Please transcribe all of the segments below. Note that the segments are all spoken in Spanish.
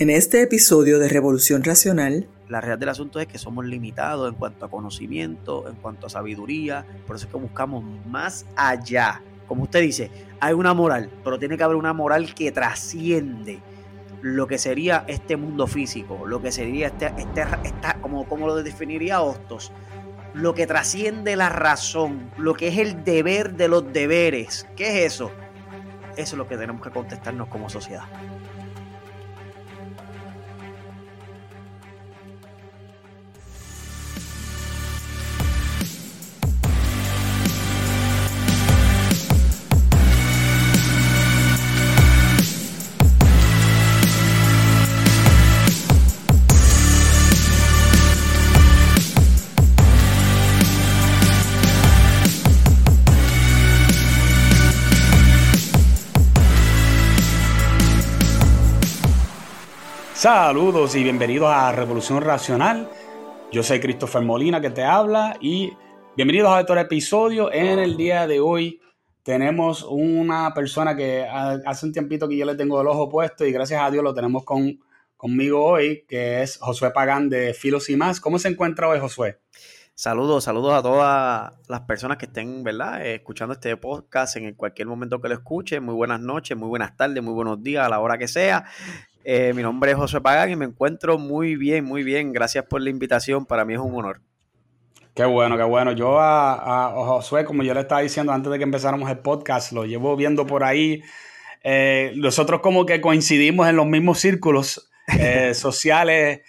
En este episodio de Revolución Racional, la realidad del asunto es que somos limitados en cuanto a conocimiento, en cuanto a sabiduría, por eso es que buscamos más allá. Como usted dice, hay una moral, pero tiene que haber una moral que trasciende lo que sería este mundo físico, lo que sería este, este como, como lo definiría Hostos, lo que trasciende la razón, lo que es el deber de los deberes. ¿Qué es eso? Eso es lo que tenemos que contestarnos como sociedad. Saludos y bienvenidos a Revolución Racional. Yo soy Christopher Molina que te habla y bienvenidos a otro episodio. En el día de hoy tenemos una persona que hace un tiempito que yo le tengo el ojo puesto y gracias a Dios lo tenemos con, conmigo hoy, que es Josué Pagán de Filos y más. ¿Cómo se encuentra hoy, Josué? Saludos, saludos a todas las personas que estén, ¿verdad? escuchando este podcast en cualquier momento que lo escuchen. Muy buenas noches, muy buenas tardes, muy buenos días, a la hora que sea. Eh, mi nombre es José Pagán y me encuentro muy bien, muy bien. Gracias por la invitación. Para mí es un honor. Qué bueno, qué bueno. Yo a, Josué, como yo le estaba diciendo antes de que empezáramos el podcast, lo llevo viendo por ahí. Eh, nosotros como que coincidimos en los mismos círculos eh, sociales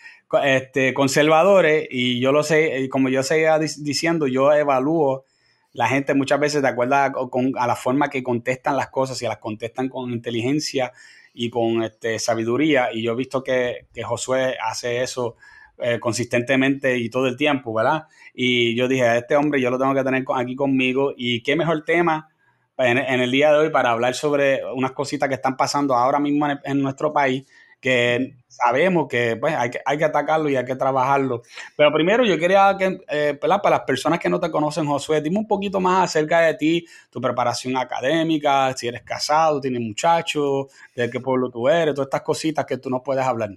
este, conservadores y yo lo sé, como yo seguía diciendo, yo evalúo la gente muchas veces de acuerdo a la forma que contestan las cosas y las contestan con inteligencia y con este, sabiduría. Y yo he visto que, Josué hace eso eh, consistentemente y todo el tiempo, ¿verdad? Y yo dije, a este hombre yo lo tengo que tener aquí conmigo. Y qué mejor tema en, el día de hoy para hablar sobre unas cositas que están pasando ahora mismo en nuestro país que sabemos que pues, hay, que hay que atacarlo y hay que trabajarlo. Pero primero yo quería que, eh, para las personas que no te conocen, Josué, dime un poquito más acerca de ti, tu preparación académica, si eres casado, tienes muchachos, de qué pueblo tú eres, todas estas cositas que tú nos puedes hablar.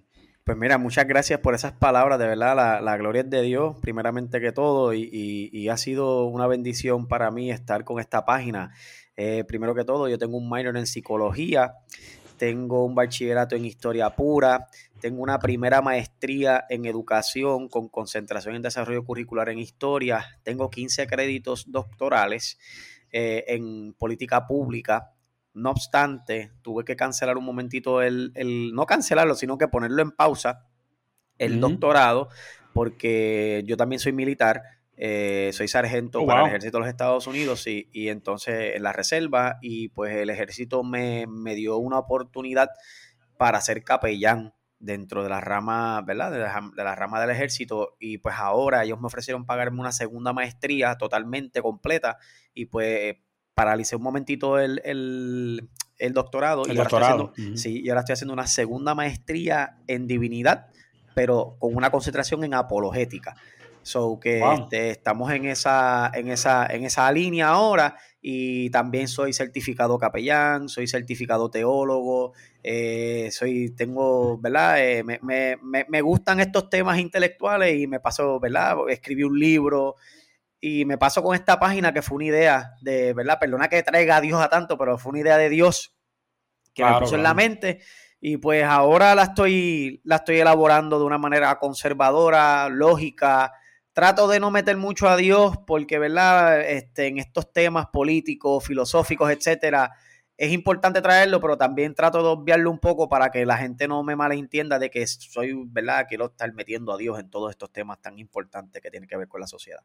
Pues mira, muchas gracias por esas palabras, de verdad, la, la gloria es de Dios, primeramente que todo, y, y, ha sido una bendición para mí estar con esta página. Eh, primero que todo, yo tengo un minor en psicología, tengo un bachillerato en historia pura, tengo una primera maestría en educación con concentración en desarrollo curricular en historia, tengo 15 créditos doctorales eh, en política pública. No obstante, tuve que cancelar un momentito el, no cancelarlo, sino que ponerlo en pausa, el doctorado, porque yo también soy militar eh, soy sargento oh, para el ejército de los Estados Unidos y, y, entonces en la reserva y pues el ejército me, dio una oportunidad para ser capellán dentro de la rama, ¿verdad? De la, rama del ejército y pues ahora ellos me ofrecieron pagarme una segunda maestría totalmente completa y pues paralicé un momentito el, doctorado, y, Ahora sí, y ahora estoy haciendo una segunda maestría en divinidad, pero con una concentración en apologética. So que este, estamos en esa, en, esa, en esa línea ahora y también soy certificado capellán, soy certificado teólogo, eh, soy, tengo, ¿verdad? Eh, me, me, me, gustan estos temas intelectuales y me paso, ¿verdad? Escribí un libro y me paso con esta página que fue una idea de, ¿verdad? Perdona que traiga a Dios a tanto, pero fue una idea de Dios que me puso en la mente y pues ahora la estoy, la estoy elaborando de una manera conservadora, lógica, trato de no meter mucho a Dios porque, ¿verdad? Este, en estos temas políticos, filosóficos, etcétera, es importante traerlo, pero también trato de obviarlo un poco para que la gente no me malentienda de que soy, ¿verdad? Quiero estar metiendo a Dios en todos estos temas tan importantes que tienen que ver con la sociedad.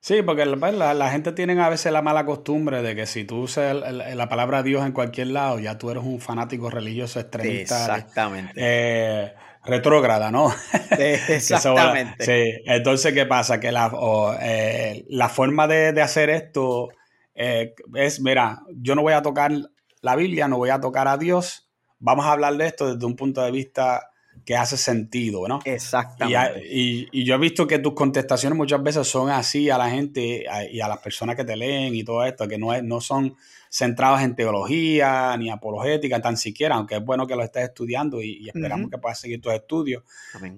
Sí, porque pues, la, gente tiene a veces la mala costumbre de que si tú usas la palabra Dios en cualquier lado, ya tú eres un fanático religioso extremista. Exactamente. Eh, retrógrada, ¿no? exactamente. sí, entonces, ¿qué pasa? Que la, eh, la forma de, hacer esto eh, es, mira, yo no voy a tocar la Biblia, no voy a tocar a Dios, vamos a hablar de esto desde un punto de vista que hace sentido, ¿no? Exactamente. Y, y, yo he visto que tus contestaciones muchas veces son así a la gente y a las personas que te leen y todo esto, que no, es, no son centradas en teología ni apologética, tan siquiera, aunque es bueno que lo estés estudiando y, esperamos que puedas seguir tus estudios,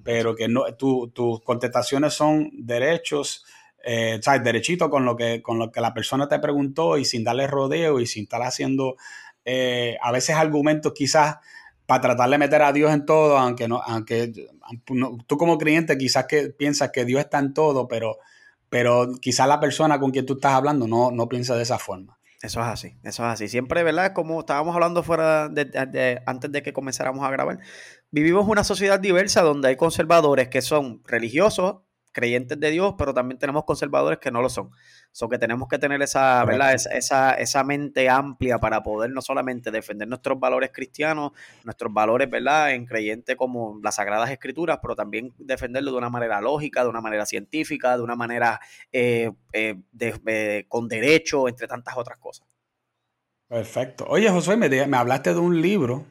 pero que no, tus contestaciones son derechos, eh, ¿sabes? Derechito con lo, que, con lo que la persona te preguntó y sin darle rodeo y sin estar haciendo eh, a veces argumentos quizás para tratar de meter a Dios en todo, aunque no, aunque tú como creyente quizás que piensas que Dios está en todo, pero, pero quizás la persona con quien tú estás hablando no, no piensa de esa forma. Eso es así, eso es así. Siempre, ¿verdad? Como estábamos hablando fuera de, antes de que comenzáramos a grabar, vivimos una sociedad diversa donde hay conservadores que son religiosos, creyentes de Dios, pero también tenemos conservadores que no lo son. So que tenemos que tener esa, ¿verdad? Esa, esa, mente amplia para poder no solamente defender nuestros valores cristianos, nuestros valores, ¿verdad? En creyente como las Sagradas Escrituras, pero también defenderlo de una manera lógica, de una manera científica, de una manera eh, eh, con derecho, entre tantas otras cosas. Perfecto. Oye, Josué, me, me hablaste de un libro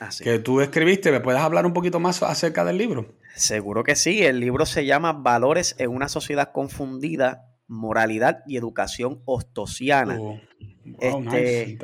ah, que tú escribiste. ¿Me puedes hablar un poquito más acerca del libro? Seguro que sí. El libro se llama Valores en una sociedad confundida moralidad y educación ostosiana. Oh, este,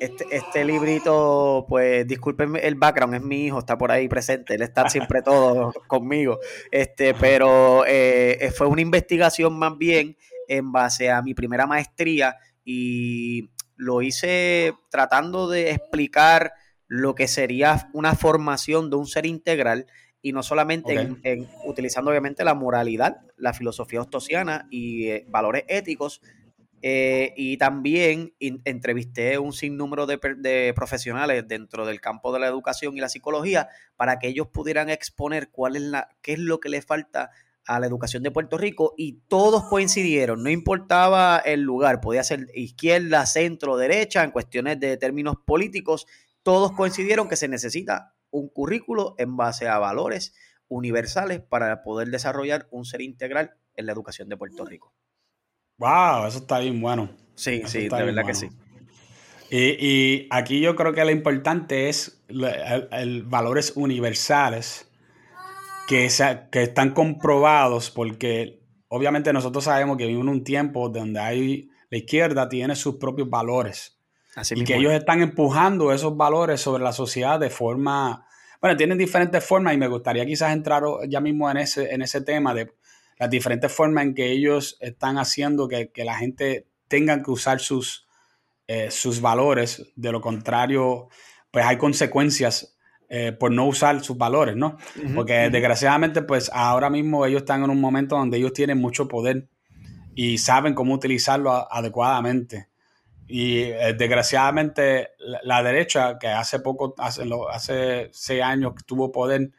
este, este, librito, pues disculpen el background, es mi hijo, está por ahí presente, él está siempre todo conmigo. Este, pero eh, fue una investigación más bien en base a mi primera maestría y lo hice tratando de explicar lo que sería una formación de un ser integral y no solamente en, utilizando obviamente la moralidad, la filosofía ostosiana y eh, valores éticos. Eh, y también entrevisté un sinnúmero de, de, profesionales dentro del campo de la educación y la psicología para que ellos pudieran exponer cuál es la, qué es lo que le falta a la educación de Puerto Rico y todos coincidieron, no importaba el lugar, podía ser izquierda, centro, derecha, en cuestiones de términos políticos, todos coincidieron que se necesita un currículo en base a valores universales para poder desarrollar un ser integral en la educación de Puerto Rico. Wow, eso está bien bueno. Sí, sí, de verdad que sí. Y, aquí yo creo que lo importante es el, valores universales que, que están comprobados porque obviamente nosotros sabemos que vivimos en un tiempo donde hay, la izquierda tiene sus propios valores y que ellos están empujando esos valores sobre la sociedad de forma, bueno, tienen diferentes formas y me gustaría quizás entrar ya mismo en ese, en ese tema de las diferentes formas en que ellos están haciendo que, la gente tenga que usar sus, eh, sus valores, de lo contrario, pues hay consecuencias eh, por no usar sus valores, ¿no? Porque desgraciadamente, pues ahora mismo ellos están en un momento donde ellos tienen mucho poder y saben cómo utilizarlo adecuadamente. Y eh, desgraciadamente la, derecha, que hace poco, hace, hace seis años tuvo poder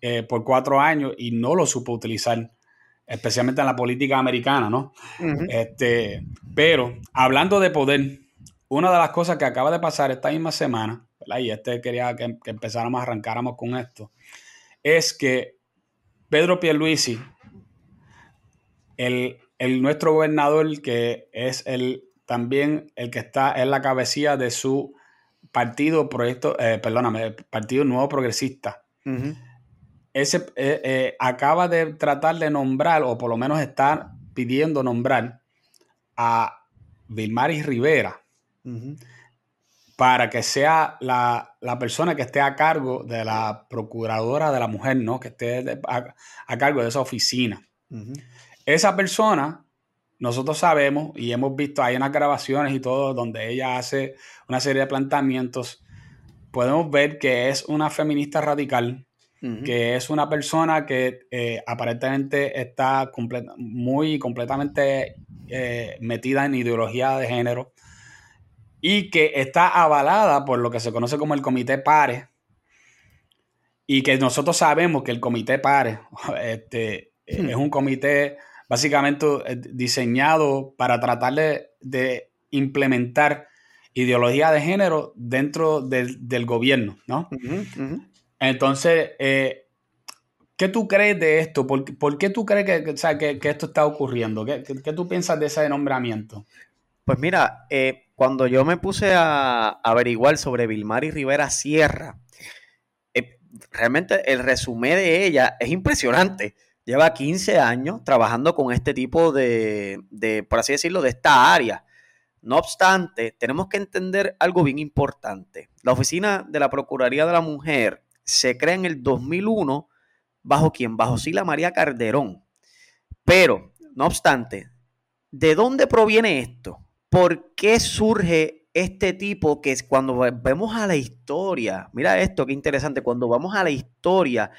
eh, por cuatro años y no lo supo utilizar, especialmente en la política americana, ¿no? este, pero hablando de poder, una de las cosas que acaba de pasar esta misma semana, y este quería que, que empezáramos, arrancáramos con esto, es que Pedro Pierluisi, el, el nuestro gobernador, que es el también el que está en la cabecilla de su partido, proyecto, eh, perdóname, Partido Nuevo Progresista. Ese eh, eh, acaba de tratar de nombrar, o por lo menos está pidiendo nombrar a Vilmaris Rivera para que sea la, persona que esté a cargo de la procuradora de la mujer, ¿no? Que esté a, cargo de esa oficina. Esa persona nosotros sabemos y hemos visto, hay unas grabaciones y todo donde ella hace una serie de planteamientos. Podemos ver que es una feminista radical, que es una persona que eh, aparentemente está muy completamente eh, metida en ideología de género y que está avalada por lo que se conoce como el Comité Pare y que nosotros sabemos que el Comité Pare este, hmm. es un comité básicamente eh, diseñado para tratar de, implementar ideología de género dentro del, gobierno, ¿no? Entonces, eh, ¿qué tú crees de esto? ¿Por, qué tú crees que, que, esto está ocurriendo? ¿Qué, tú piensas de ese nombramiento? Pues mira, eh, cuando yo me puse a averiguar sobre Vilmar y Rivera Sierra, realmente el resumen de ella es impresionante. Lleva 15 años trabajando con este tipo de, de, por así decirlo, de esta área. No obstante, tenemos que entender algo bien importante. La oficina de la Procuraduría de la Mujer se crea en el 2001 bajo quién? Bajo Sila María Calderón. Pero, no obstante, ¿de dónde proviene esto? ¿Por qué surge este tipo que es cuando vemos a la historia? Mira esto, qué interesante, cuando vamos a la historia,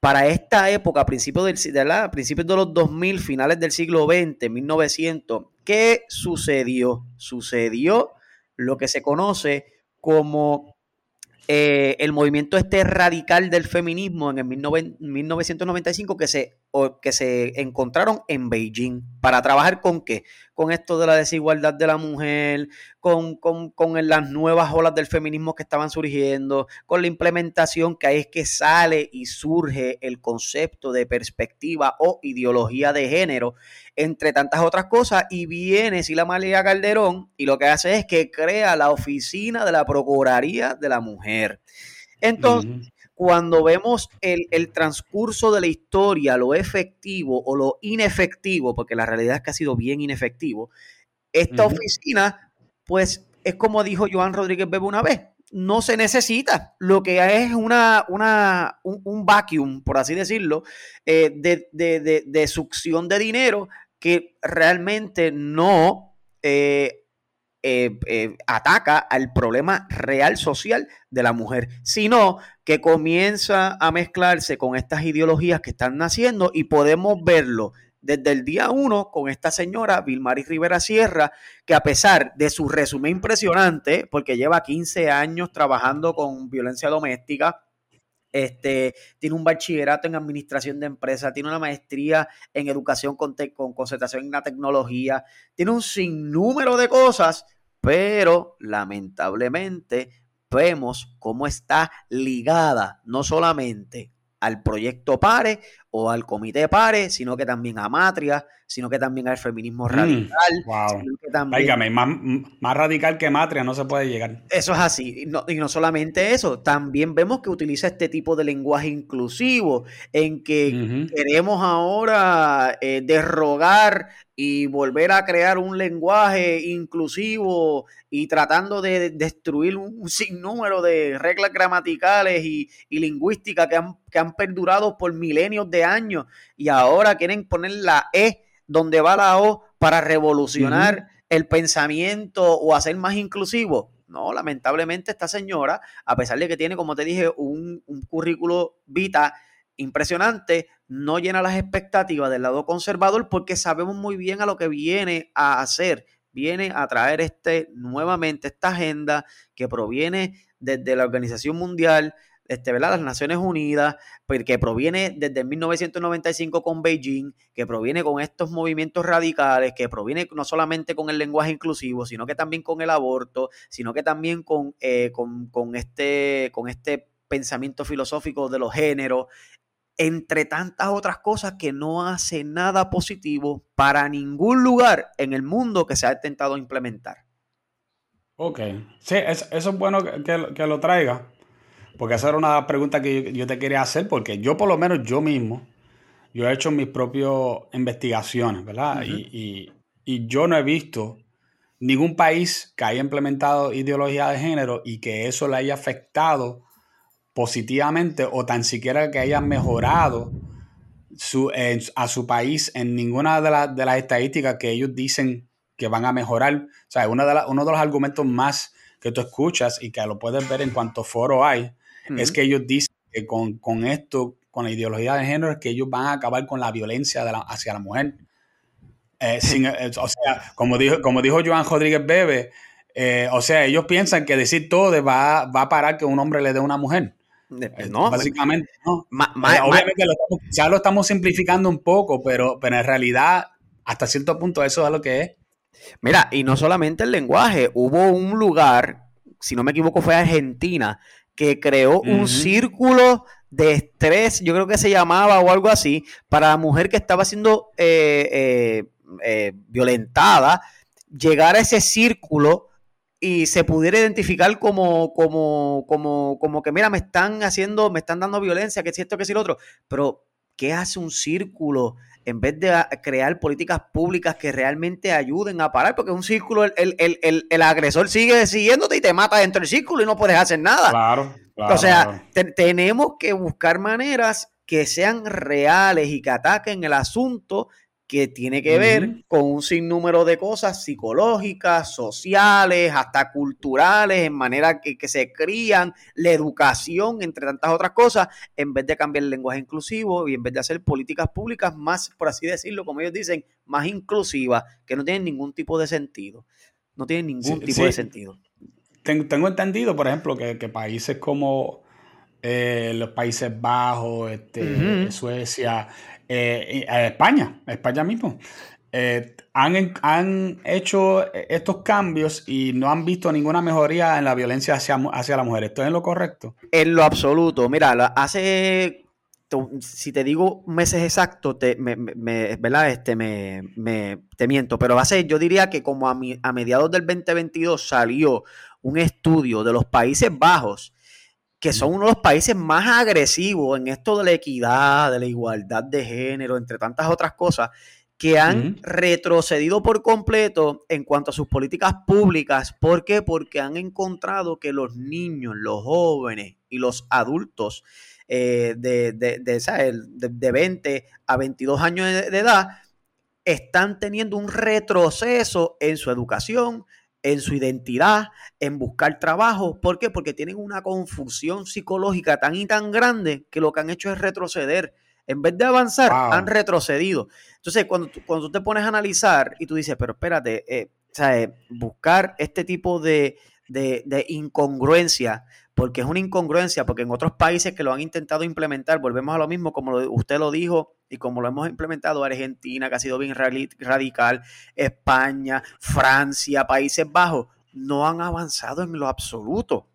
para esta época, principios, del, de, la, principios de los 2000, finales del siglo XX, 1900, ¿qué sucedió? Sucedió lo que se conoce como eh, el movimiento este radical del feminismo en el 1995 que se, que se encontraron en Beijing para trabajar con qué? Con esto de la desigualdad de la mujer, con, con, con las nuevas olas del feminismo que estaban surgiendo, con la implementación que ahí es que sale y surge el concepto de perspectiva o ideología de género, entre tantas otras cosas, y viene Sila María Calderón y lo que hace es que crea la oficina de la Procuraría de la Mujer. Entonces, cuando vemos el, transcurso de la historia, lo efectivo o lo inefectivo, porque la realidad es que ha sido bien inefectivo, esta oficina, pues es como dijo Joan Rodríguez Bebe una vez, no se necesita. Lo que es una, una un, vacuum, por así decirlo, eh, de, succión de dinero que realmente no eh, eh, eh, ataca al problema real social de la mujer, sino que comienza a mezclarse con estas ideologías que están naciendo y podemos verlo desde el día uno con esta señora Vilmaris Rivera Sierra, que a pesar de su resumen impresionante, porque lleva 15 años trabajando con violencia doméstica, este, tiene un bachillerato en administración de empresas, tiene una maestría en educación con, con concentración en la tecnología, tiene un sinnúmero de cosas, pero lamentablemente vemos cómo está ligada no solamente al proyecto PARE o al comité PARE, sino que también a Matria, sino que también al feminismo mm, radical. más, radical que Matria no se puede llegar. Eso es así. y no solamente eso, también vemos que utiliza este tipo de lenguaje inclusivo, en que queremos ahora eh, derrogar y volver a crear un lenguaje inclusivo y tratando de destruir un, sinnúmero de reglas gramaticales y, lingüísticas que han, que han perdurado por milenios de años y ahora quieren poner la E donde va la O para revolucionar el pensamiento o hacer más inclusivo. No, lamentablemente esta señora, a pesar de que tiene, como te dije, un, un currículo vita impresionante, no llena las expectativas del lado conservador porque sabemos muy bien a lo que viene a hacer. Viene a traer este, nuevamente esta agenda que proviene desde la Organización Mundial, este, ¿verdad? las Naciones Unidas, pues, que proviene desde 1995 con Beijing, que proviene con estos movimientos radicales, que proviene no solamente con el lenguaje inclusivo, sino que también con el aborto, sino que también con, eh, con, con, este, con este pensamiento filosófico de los géneros, entre tantas otras cosas que no hace nada positivo para ningún lugar en el mundo que se ha intentado implementar. Ok, sí, eso es bueno que, que lo traiga porque esa era una pregunta que yo, te quería hacer, porque yo por lo menos yo mismo, yo he hecho mis propias investigaciones, ¿verdad? y, yo no he visto ningún país que haya implementado ideología de género y que eso le haya afectado positivamente o tan siquiera que haya mejorado su, a su país en ninguna de, de, las estadísticas que ellos dicen que van a mejorar. O sea, de, uno de los argumentos más que tú escuchas y que lo puedes ver en cuanto foro hay, es que ellos dicen que con, esto, con la ideología de género, es que ellos van a acabar con la violencia hacia la mujer. Eh, eh, o sea, como dijo, como dijo Joan Rodríguez Bebe, eh, o sea, ellos piensan que decir todo va, va a parar que un hombre le dé a una mujer. No, básicamente, no. Obviamente ya lo estamos simplificando un poco, pero, pero en realidad, hasta cierto punto, eso es lo que es. Mira, y no solamente el lenguaje, hubo un lugar, si no me equivoco, fue Argentina, que creó un círculo de estrés, yo creo que se llamaba o algo así, para la mujer que estaba siendo eh, eh, eh, violentada, llegar a ese círculo y se pudiera identificar como, como, como, como que, mira, me están haciendo, me están dando violencia, que es esto, que es lo otro. Pero, ¿qué hace un círculo en vez de crear políticas públicas que realmente ayuden a parar? Porque un círculo, el, agresor sigue siguiéndote y te mata dentro del círculo y no puedes hacer nada. Claro. o sea, tenemos que buscar maneras que sean reales y que ataquen el asunto que tiene que ver con un sinnúmero de cosas psicológicas, sociales, hasta culturales, en manera que, se crían, la educación, entre tantas otras cosas, en vez de cambiar el lenguaje inclusivo y en vez de hacer políticas públicas más, por así decirlo, como ellos dicen, más inclusivas, que no tienen ningún tipo de sentido. No tienen ningún tipo de sentido. Tengo, entendido, por ejemplo, que, países como eh, los Países Bajos, este, Suecia, eh, España, España mismo. Eh, han, han, hecho estos cambios y no han visto ninguna mejoría en la violencia hacia, hacia la mujer. ¿Esto es lo correcto? En lo absoluto. Mira, hace, si te digo meses exactos, te, me, ¿verdad? Este, me, te miento, pero hace, yo diría que como a, a mediados del 2022 salió un estudio de los Países Bajos que son uno de los países más agresivos en esto de la equidad, de la igualdad de género, entre tantas otras cosas, que han retrocedido por completo en cuanto a sus políticas públicas. ¿Por qué? Porque han encontrado que los niños, los jóvenes y los adultos eh, de, de, de, 20 a 22 años de edad están teniendo un retroceso en su educación, en su identidad, en buscar trabajo. ¿Por qué? Porque tienen una confusión psicológica tan y tan grande que lo que han hecho es retroceder. En vez de avanzar, han retrocedido. Entonces, cuando tú, cuando tú te pones a analizar y tú dices, pero espérate, eh, buscar este tipo de, de, de incongruencia porque es una incongruencia, porque en otros países que lo han intentado implementar, volvemos a lo mismo, como usted lo dijo y como lo hemos implementado, Argentina, que ha sido bien radical, España, Francia, Países Bajos, no han avanzado en lo absoluto.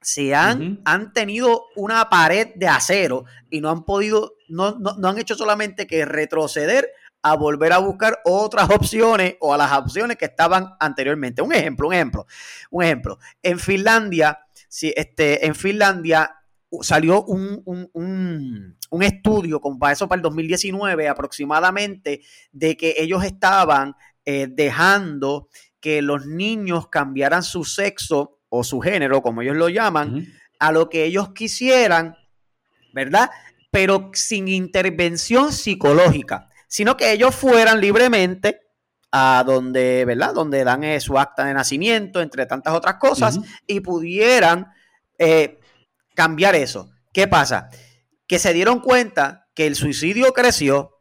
Se han, han tenido una pared de acero y no han podido, no, no, no han hecho solamente que retroceder a volver a buscar otras opciones o a las opciones que estaban anteriormente. Un ejemplo, un ejemplo, un ejemplo. En Finlandia, si este, en Finlandia salió un, un, estudio con, para eso para el 2019 aproximadamente de que ellos estaban eh, dejando que los niños cambiaran su sexo o su género, como ellos lo llaman, a lo que ellos quisieran, ¿verdad? Pero sin intervención psicológica, sino que ellos fueran libremente a donde, ¿verdad? Donde dan eh, su acta de nacimiento, entre tantas otras cosas, y pudieran eh, cambiar eso. ¿Qué pasa? Que se dieron cuenta que el suicidio creció,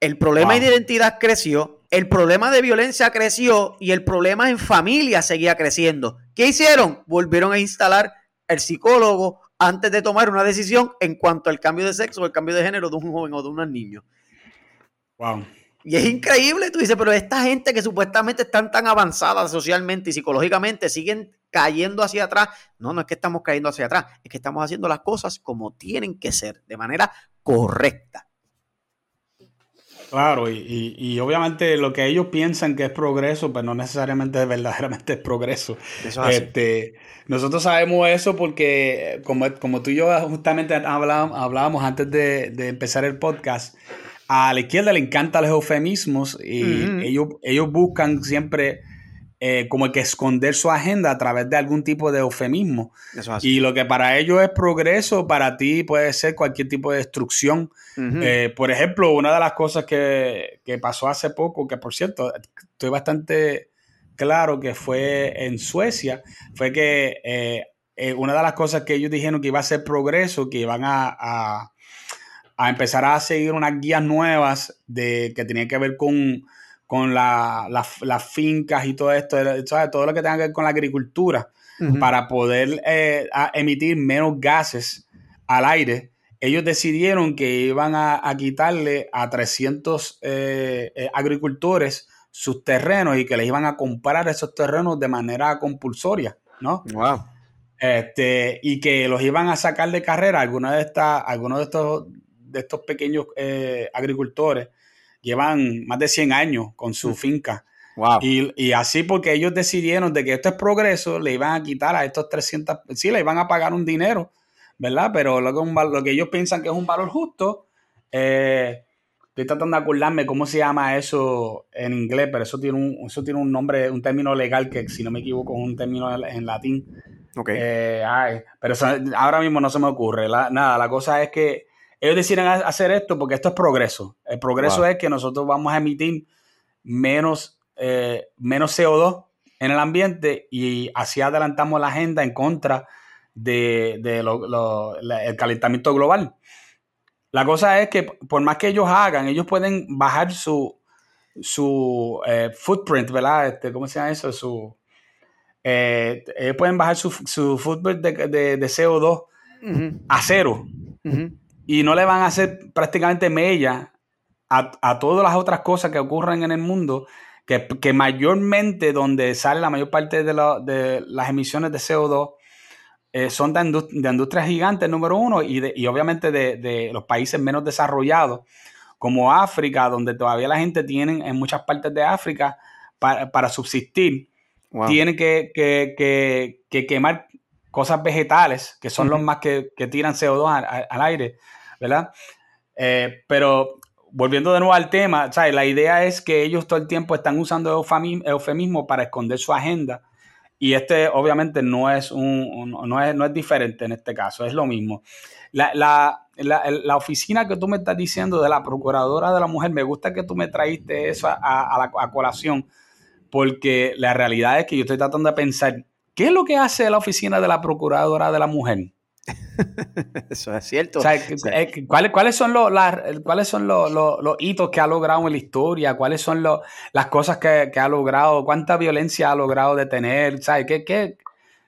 el problema de identidad creció, el problema de violencia creció y el problema en familia seguía creciendo. ¿Qué hicieron? Volvieron a instalar el psicólogo antes de tomar una decisión en cuanto al cambio de sexo o el cambio de género de un joven o de un niño. Wow. Y es increíble, tú dices, pero esta gente que supuestamente están tan avanzadas socialmente y psicológicamente siguen cayendo hacia atrás. No, no es que estamos cayendo hacia atrás, es que estamos haciendo las cosas como tienen que ser, de manera correcta. Claro, y, obviamente lo que ellos piensan que es progreso, pues no necesariamente verdaderamente es progreso. este, nosotros sabemos eso porque, como, como tú y yo justamente hablábamos, hablábamos antes de, de empezar el podcast, a la izquierda le encantan los eufemismos y ellos, ellos buscan siempre eh, como que esconder su agenda a través de algún tipo de eufemismo. y lo que para ellos es progreso, para ti puede ser cualquier tipo de destrucción. Eh, por ejemplo, una de las cosas que, pasó hace poco, que por cierto, estoy bastante claro que fue en Suecia, fue que eh, una de las cosas que ellos dijeron que iba a ser progreso, que iban a a empezar a seguir unas guías nuevas de, que tenían que ver con, las fincas y todo esto, todo lo que tenga que ver con la agricultura, para poder eh, emitir menos gases al aire. Ellos decidieron que iban a, quitarle a 300 eh, eh, agricultores sus terrenos y que les iban a comprar esos terrenos de manera compulsoria, ¿no? Wow. Este, y que los iban a sacar de carrera. Algunos de, estas, algunos de estos de estos pequeños eh, agricultores llevan más de 100 años con su mm. finca. Y, así porque ellos decidieron de que esto es progreso, le iban a quitar a estos 300, sí, le iban a pagar un dinero, ¿verdad? Pero lo que, lo que ellos piensan que es un valor justo, eh, estoy tratando de acordarme cómo se llama eso en inglés, pero eso tiene un, eso tiene un nombre, un término legal que si no me equivoco es un término en, latín. Okay. Eh, pero ahora mismo no se me ocurre. nada, la cosa es que ellos deciden hacer esto porque esto es progreso. El progreso es que nosotros vamos a emitir menos eh, menos CO2 en el ambiente y así adelantamos la agenda en contra del de, calentamiento global. La cosa es que por más que ellos hagan, ellos pueden bajar su, su eh, footprint, ¿verdad? Este, ¿Cómo se llama eso? Su, eh, ellos pueden bajar su, footprint de, CO2 a cero. Y no le van a hacer prácticamente mella a, a, todas las otras cosas que ocurren en el mundo que, mayormente donde sale la mayor parte de, las emisiones de CO2 eh, son de, industrias gigantes, número uno, y, obviamente de, los países menos desarrollados, como África, donde todavía la gente tiene en muchas partes de África para, subsistir, tiene que, quemar cosas vegetales, que son los más que, tiran CO2 al, aire, ¿verdad? Eh, pero volviendo de nuevo al tema, la idea es que ellos todo el tiempo están usando eufemismo para esconder su agenda. Y este obviamente no es, un, no es, no es diferente en este caso, es lo mismo. La, la, la, oficina que tú me estás diciendo de la Procuradora de la Mujer, me gusta que tú me traíste eso a, a, la, a colación, porque la realidad es que yo estoy tratando de pensar, ¿qué es lo que hace la oficina de la Procuradora de la Mujer? Eso es cierto. Eh, ¿cuáles, son, los, ¿cuáles son los, hitos que ha logrado en la historia? ¿Cuáles son las cosas que, ha logrado? ¿Cuánta violencia ha logrado detener? ¿Sabes? ¿Qué, qué,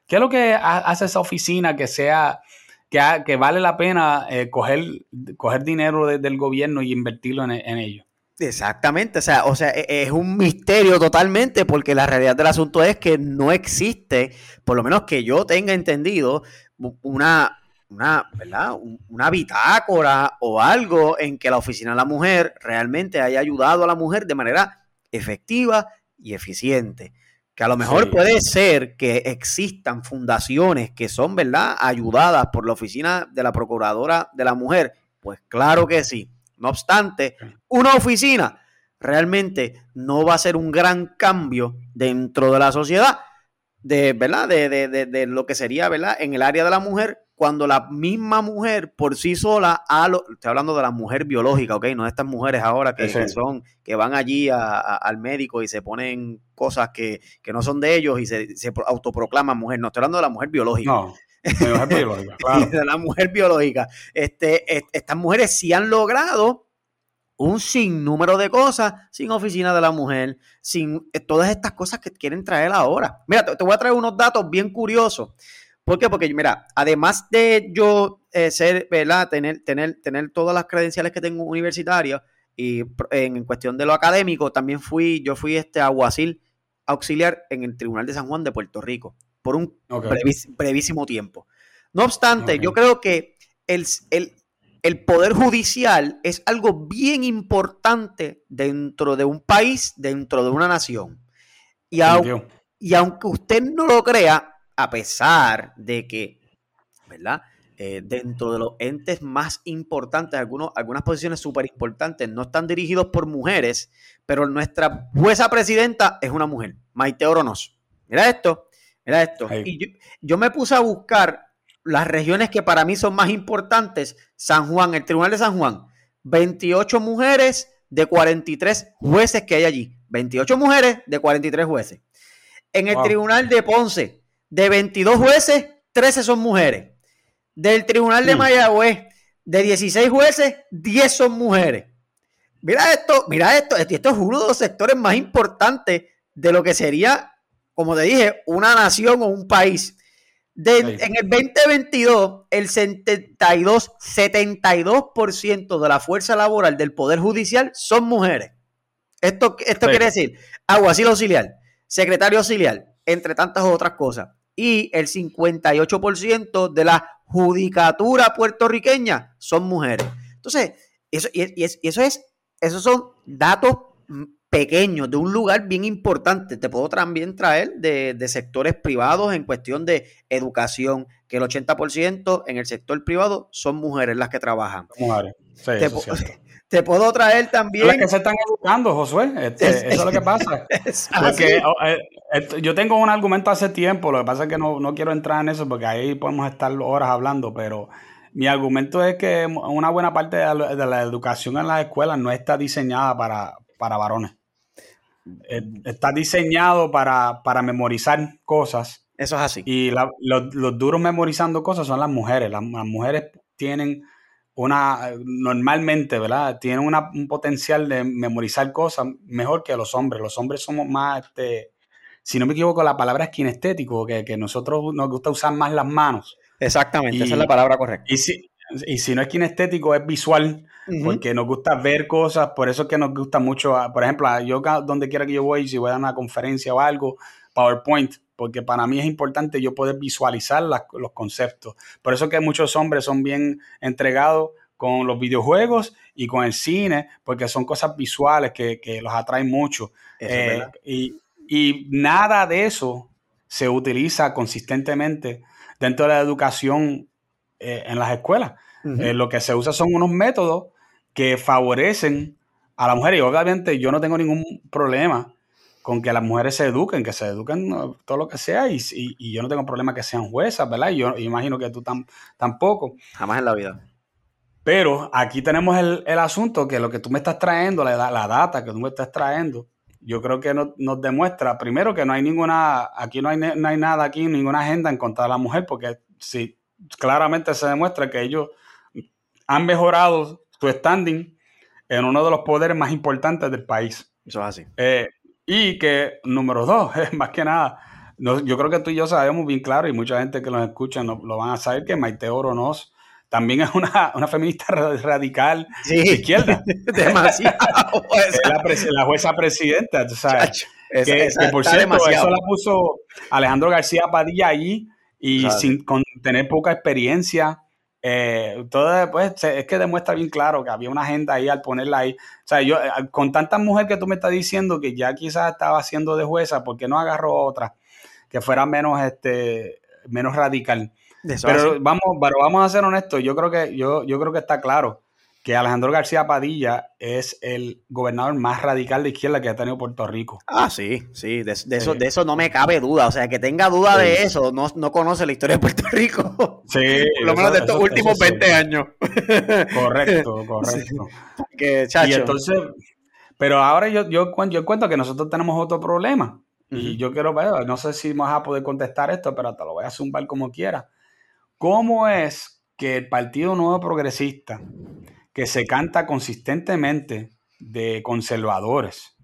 qué es lo que hace esa oficina que sea que, que vale la pena eh, coger, coger dinero del gobierno y invertirlo en, en ello? Exactamente, o sea, o sea, e, es un misterio totalmente porque la realidad del asunto es que no existe, por lo menos que yo tenga entendido, una, una, ¿verdad? una bitácora o algo en que la oficina de la mujer realmente haya ayudado a la mujer de manera efectiva y eficiente. Que a lo mejor puede ser que existan fundaciones que son, ¿verdad?, ayudadas por la oficina de la Procuradora de la Mujer. Pues claro que sí. No obstante, una oficina realmente no va a ser un gran cambio dentro de la sociedad de, ¿verdad? De, de, de, lo que sería, ¿verdad? En el área de la mujer, cuando la misma mujer por sí sola, a lo, estoy hablando de la mujer biológica, ¿ok? No de estas mujeres ahora que, son, que van allí al médico y se ponen cosas que, no son de ellos y se, se, autoproclaman mujer. No, estoy hablando de la mujer biológica. No. De la mujer biológica, claro. de la mujer biológica. Este, estas mujeres sí han logrado un sinnúmero de cosas sin oficina de la mujer, sin eh, todas estas cosas que quieren traer ahora. Mira, te, voy a traer unos datos bien curiosos. ¿Por qué? Porque, mira, además de yo eh, ser, ¿verdad? Tener, tener, tener todas las credenciales que tengo universitarias y en, cuestión de lo académico, también fui, yo fui este aguacil auxiliar en el Tribunal de San Juan de Puerto Rico por un brevísimo tiempo. No obstante, yo creo que el, el, el poder judicial es algo bien importante dentro de un país, dentro de una nación. Y, y aunque usted no lo crea, a pesar de que, ¿verdad? Eh, dentro de los entes más importantes, algunos, algunas posiciones súper importantes no están dirigidos por mujeres, pero nuestra jueza presidenta es una mujer, Maite Oronoso. Mira esto, mira esto. Y yo me puse a buscar las regiones que para mí son más importantes, San Juan, el Tribunal de San Juan, 28 mujeres de 43 jueces que hay allí. 28 mujeres de 43 jueces. En el Tribunal de Ponce, de 22 jueces, 13 son mujeres. Del Tribunal de Mayagüez, de 16 jueces, 10 son mujeres. Mira esto, mira esto, esto es uno de los sectores más importantes de lo que sería, como te dije, una nación o un país en el 2022, el 72, 72% de la fuerza laboral del Poder Judicial son mujeres. Esto, esto quiere decir aguacil auxiliar, secretario auxiliar, entre tantas otras cosas. Y el 58% de la judicatura puertorriqueña son mujeres. Entonces, eso, y, eso es, esos son datos pequeños, de un lugar bien importante. Te puedo también traer de, sectores privados en cuestión de educación, que el 80% en el sector privado son mujeres las que trabajan. Mujeres. te, puedo traer también. Las que se están educando, Josué. Este, eso es lo que pasa. Porque oh, eh, yo tengo un argumento hace tiempo, lo que pasa es que no, no quiero entrar en eso porque ahí podemos estar horas hablando, pero mi argumento es que una buena parte de la, educación en las escuelas no está diseñada para, para varones. Eh, está diseñado para, memorizar cosas. Eso es así. Y los, duros memorizando cosas son las mujeres. Las, mujeres tienen una, normalmente, ¿verdad? Tienen un potencial de memorizar cosas mejor que los hombres. Los hombres somos más, este, si no me equivoco, la palabra es kinestético, que, que nosotros nos gusta usar más las manos. Exactamente, esa es la palabra correcta. Y si, y si no es kinestético, es visual porque nos gusta ver cosas, por eso es que nos gusta mucho, ah, por ejemplo, yo donde quiera que yo voy, si voy a una conferencia o algo, PowerPoint, porque para mí es importante yo poder visualizar los conceptos. Por eso es que muchos hombres son bien entregados con los videojuegos y con el cine, porque son cosas visuales que, los atraen mucho. Eh, y, nada de eso se utiliza consistentemente dentro de la educación eh, en las escuelas. Eh, lo que se usa son unos métodos que favorecen a la mujer. Y obviamente yo no tengo ningún problema con que las mujeres se eduquen, que se eduquen todo lo que sea, y, yo no tengo problema que sean juezas, ¿verdad? Y yo imagino que tú tampoco. Jamás en la vida. Pero aquí tenemos el, asunto que lo que tú me estás trayendo, la, la, data que tú me estás trayendo, yo creo que nos demuestra, primero, que no hay ninguna, aquí no hay, no hay nada aquí, ninguna agenda en contra de la mujer, porque si claramente se demuestra que ellos han mejorado su standing en uno de los poderes más importantes del país. Eso es así. Eh, y que, número dos, más que nada, yo creo que tú y yo sabemos bien claro, y mucha gente que nos escucha no, lo van a saber, que Maite Oronos también es una, feminista radical de izquierda. Demasiado. la, jueza presidenta, tú sabes. que, por cierto, eso la puso Alejandro García Padilla allí y sin con tener poca experiencia eh, todo después es que demuestra bien claro que había una agenda ahí al ponerla ahí. O sea, yo eh, con tanta mujer que tú me estás diciendo que ya quizás estaba haciendo de jueza, ¿por qué no agarró otra que fuera menos este menos radical? Pero vamos, pero vamos a ser honestos, yo creo que yo, yo creo que está claro que Alejandro García Padilla es el gobernador más radical de izquierda que ha tenido Puerto Rico. Ah, sí, sí, de, Eso, de eso no me cabe duda. O sea, que tenga duda de eso, no, no, conoce la historia de Puerto Rico. Sí. Por lo menos de estos últimos 20 años. Correcto, correcto. Y entonces, pero ahora yo, yo, que nosotros tenemos otro problema. Y yo quiero ver, no sé si vas a poder contestar esto, pero te lo voy a zumbar como quiera. ¿Cómo es que el Partido Nuevo Progresista que se canta consistentemente de conservadores.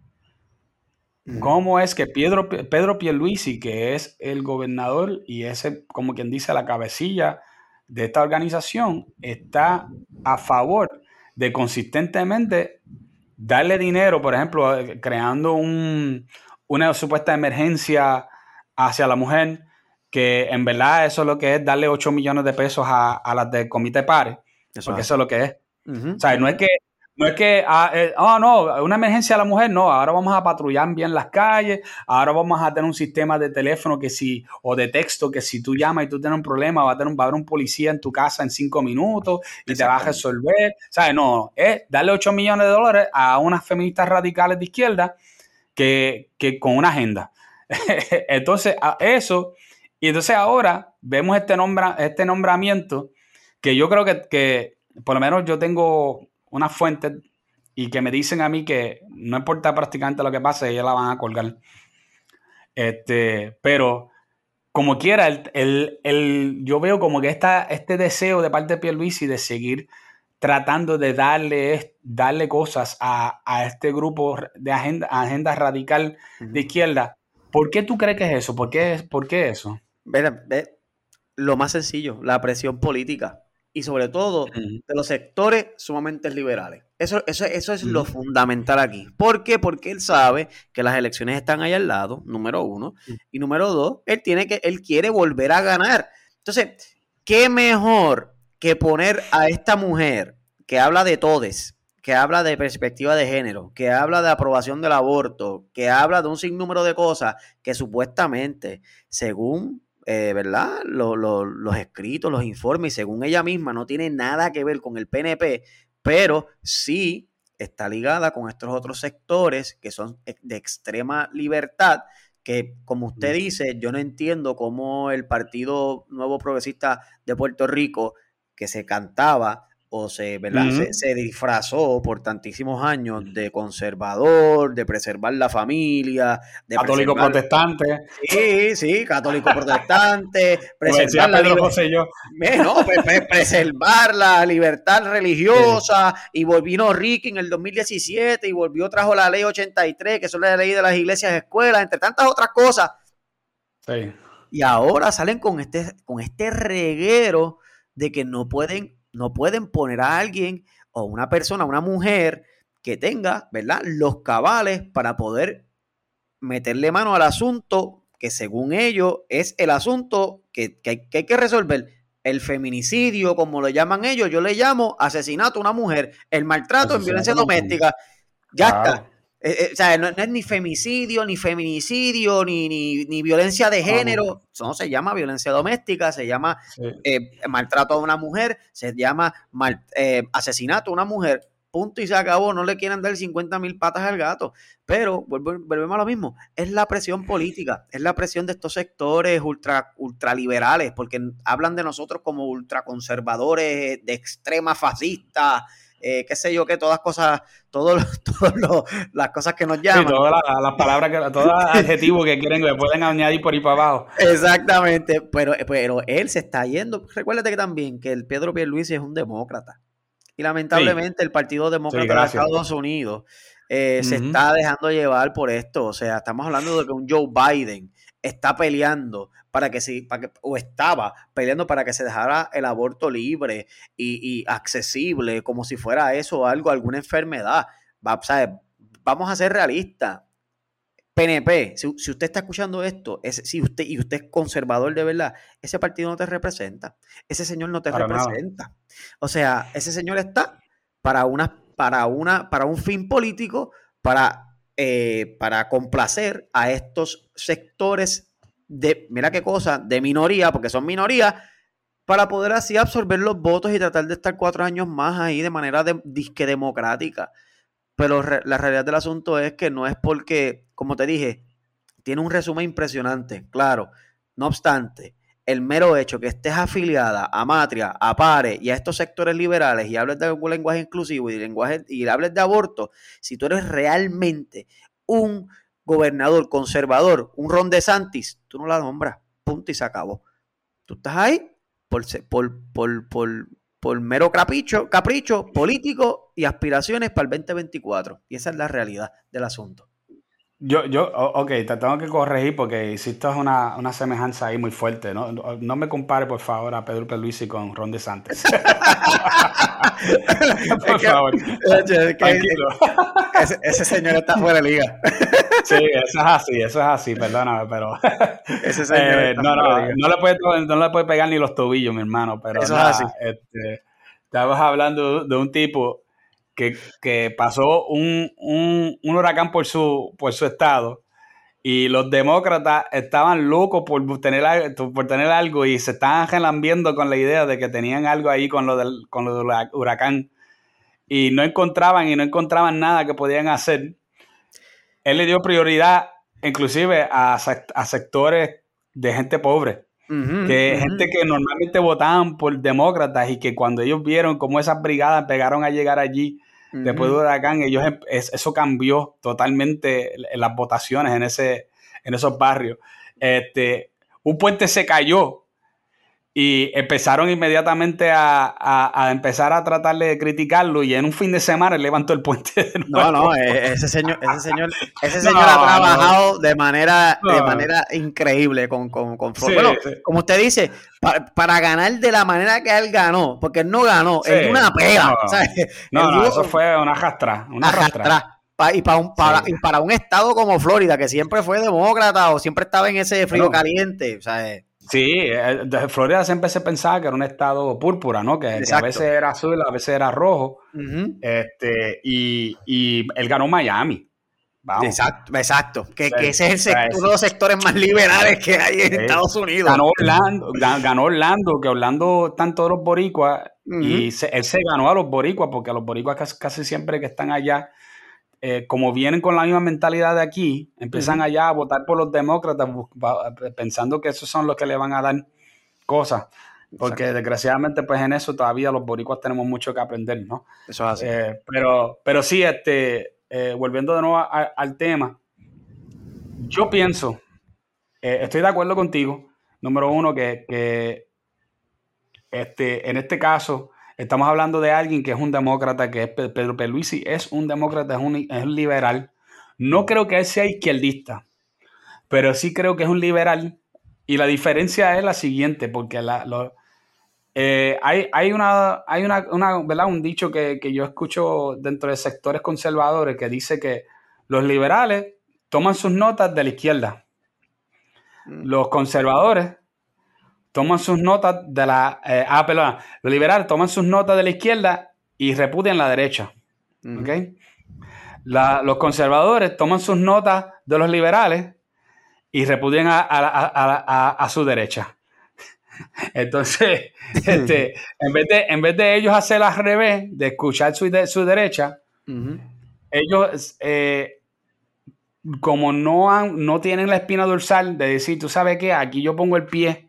¿Cómo es que Pedro, Pedro Pierluisi, que es el gobernador y es, como quien dice, la cabecilla de esta organización, está a favor de consistentemente darle dinero, por ejemplo, creando una supuesta emergencia hacia la mujer, que en verdad eso es lo que es darle 8 millones de pesos a, las del Comité Pare, porque eso es lo que es. O sea, no es que, no es que, ah, eh, oh, no, una emergencia a la mujer, no, ahora vamos a patrullar bien las calles, ahora vamos a tener un sistema de teléfono que si, o de texto que si tú llamas y tú tienes un problema, va a, tener, va a haber un policía en tu casa en cinco minutos y te va a resolver. ¿Sabes? No, es darle 8 millones de dólares a unas feministas radicales de izquierda que, que con una agenda. entonces, eso, y entonces ahora vemos este, nombra, este nombramiento que yo creo que, que por lo menos yo tengo una fuente y que me dicen a mí que no importa prácticamente lo que pase, ellos la van a colgar. Este, pero como quiera, el, yo veo como que esta, este deseo de parte de Pierluisi de seguir tratando de darle, darle cosas a, este grupo de agenda, agenda radical de izquierda. ¿Por qué tú crees que es eso? ¿Por qué, por qué eso? lo más sencillo, la presión política y sobre todo de los sectores sumamente liberales. Eso, eso, eso es lo fundamental aquí. ¿Por qué? Porque él sabe que las elecciones están ahí al lado, número uno. Y número dos, él, tiene que, él quiere volver a ganar. Entonces, ¿qué mejor que poner a esta mujer que habla de todes, que habla de perspectiva de género, que habla de aprobación del aborto, que habla de un sinnúmero de cosas que supuestamente, según eh, ¿verdad? los escritos, los informes, según ella misma, no tiene nada que ver con el PNP, pero sí está ligada con estos otros sectores que son de extrema libertad, que como usted dice, yo no entiendo cómo el Partido Nuevo Progresista de Puerto Rico, que se cantaba o se, se, disfrazó por tantísimos años de conservador, de preservar la familia, de católico protestante. Sí, sí, católico protestante, preservar la, preservar la libertad religiosa y volvió Ricky en el 2017 y volvió trajo la ley 83, que es la ley de las iglesias escuelas, entre tantas otras cosas. Sí. Y ahora salen con este, con este reguero de que no pueden no pueden poner a alguien o una persona, una mujer que tenga, ¿verdad? Los cabales para poder meterle mano al asunto que según ellos es el asunto que, hay, que resolver. El feminicidio, como lo llaman ellos, yo le llamo asesinato a una mujer, el maltrato en violencia doméstica. Ya está. Eh, eh, o sea, no, es ni femicidio, ni feminicidio, ni, ni, violencia de género. No, se llama violencia doméstica, se llama eh, maltrato a una mujer, se llama mal, asesinato a una mujer. Punto y se acabó. No le quieren dar 50 mil patas al gato. Pero volvemos a lo mismo. Es la presión política, es la presión de estos sectores ultra, ultraliberales, porque hablan de nosotros como ultraconservadores, de extrema fascista eh, qué sé yo, que todas cosas, todas las cosas que nos llaman. Sí, todas las, palabras, que, todos los adjetivos que quieren, que pueden añadir por ahí para abajo. Exactamente, pero, pero él se está yendo. Recuérdate que también que el Pedro Pierluisi es un demócrata. Y lamentablemente el Partido Demócrata de Estados Unidos eh, se está dejando llevar por esto. O sea, estamos hablando de que un Joe Biden está peleando para que sí, para que, o estaba peleando para que se dejara el aborto libre y, accesible, como si fuera eso algo, alguna enfermedad. Va, Vamos a ser realistas. PNP, si, usted está escuchando esto, si usted, y usted es conservador de verdad, ese partido no te representa. Ese señor no te representa. O sea, ese señor está para una, para una, para un fin político, para, eh, para complacer a estos sectores de, mira qué cosa, de minoría, porque son minorías, para poder así absorber los votos y tratar de estar cuatro años más ahí de manera de, disque democrática. Pero la realidad del asunto es que no es porque, como te dije, tiene un resumen impresionante, claro. No obstante, el mero hecho que estés afiliada a Matria, a Pare y a estos sectores liberales y hables de lenguaje inclusivo y, lenguaje, y hables de aborto, si tú eres realmente un gobernador conservador, un Ron de Santis, tú no la nombras, punto y se acabó. Tú estás ahí por, por, por, por, por mero capricho, capricho político y aspiraciones para el 2024. Y esa es la realidad del asunto. Yo, yo, ok, te tengo que corregir porque hiciste una, una semejanza ahí muy fuerte. ¿no? no me compare, por favor, a Pedro Peluisi con Ron DeSantis. por favor. Tranquilo. Ese, señor está fuera de liga. sí, eso es así, eso es así, perdóname, pero. ese señor eh, no, no, no, le puede, no le puede pegar ni los tobillos, mi hermano, pero. Eso es así. Este, estamos hablando de un tipo que, pasó un, huracán por su, por su estado y los demócratas estaban locos por tener, por tener algo y se estaban relambiendo con la idea de que tenían algo ahí con lo del, con lo del huracán y no encontraban y no encontraban nada que podían hacer. Él le dio prioridad inclusive a, sectores de gente pobre. que gente que normalmente votaban por demócratas y que cuando ellos vieron cómo esas brigadas pegaron a llegar allí Después de huracán, ellos, em, eso cambió totalmente las votaciones en, ese, en esos barrios. Este, un puente se cayó y empezaron inmediatamente a, empezar a tratar de criticarlo y en un fin de semana levantó el puente de nuevo. No, no, e, ese señor, ese señor, ese señor ha trabajado de manera, de manera increíble con, con, con bueno, como usted dice, para, ganar de la manera que él ganó, porque él no ganó, él dio una pega. No, eso fue una jastra, una jastra. y, para un, para, y para un estado como Florida, que siempre fue demócrata o siempre estaba en ese frío caliente, o sea, Sí, desde Florida siempre se pensaba que era un estado púrpura, ¿no? Que, a veces era azul, a veces era rojo. este, y, y él ganó Miami. Exacto, exacto. Que, ese es uno de los sectores más liberales que hay en Estados Unidos. Ganó Orlando, ganó Orlando, que Orlando están todos los boricuas y él se ganó a los boricuas porque a los boricuas casi, siempre que están allá, eh, como vienen con la misma mentalidad de aquí, empiezan allá a votar por los demócratas pensando que esos son los que le van a dar cosas. Porque desgraciadamente, pues en eso todavía los boricuas tenemos mucho que aprender, ¿no? Eso es así. Eh, pero, pero sí, este, eh, volviendo de nuevo al tema, yo pienso, eh, estoy de acuerdo contigo, número uno, que, este, en este caso estamos hablando de alguien que es un demócrata, que es Pedro Peluisi, es un demócrata, es un, es un liberal. No creo que él sea izquierdista, pero sí creo que es un liberal. Y la diferencia es la siguiente, porque la, eh, hay, hay, una, hay una, ¿verdad? un dicho que, yo escucho dentro de sectores conservadores que dice que los liberales toman sus notas de la izquierda. Mm. Los conservadores toman sus notas de la... Eh, ah, perdón. Los liberales toman sus notas de la izquierda y repudian la derecha. Mm. los conservadores toman sus notas de los liberales y repudian a su derecha. Entonces, este, en, vez de, en vez de ellos hacer al revés, de escuchar su, de, su derecha, ellos, eh, como no, han, no tienen la espina dorsal de decir, tú sabes qué, aquí yo pongo el pie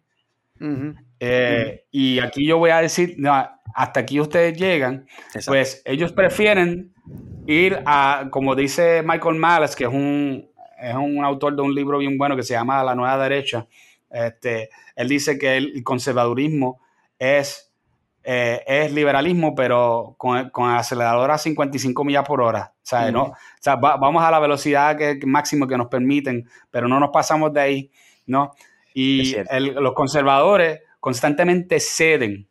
eh, y aquí yo voy a decir, no, hasta aquí ustedes llegan, pues ellos prefieren ir a, como dice Michael Malice, que es un, es un autor de un libro bien bueno que se llama La Nueva Derecha, este, él dice que el conservadurismo es, eh, es liberalismo, pero con, con acelerador a 55 millas por hora. ¿no? vamos a la velocidad que, máximo que nos permiten, pero no nos pasamos de ahí. ¿no? Y los conservadores constantemente ceden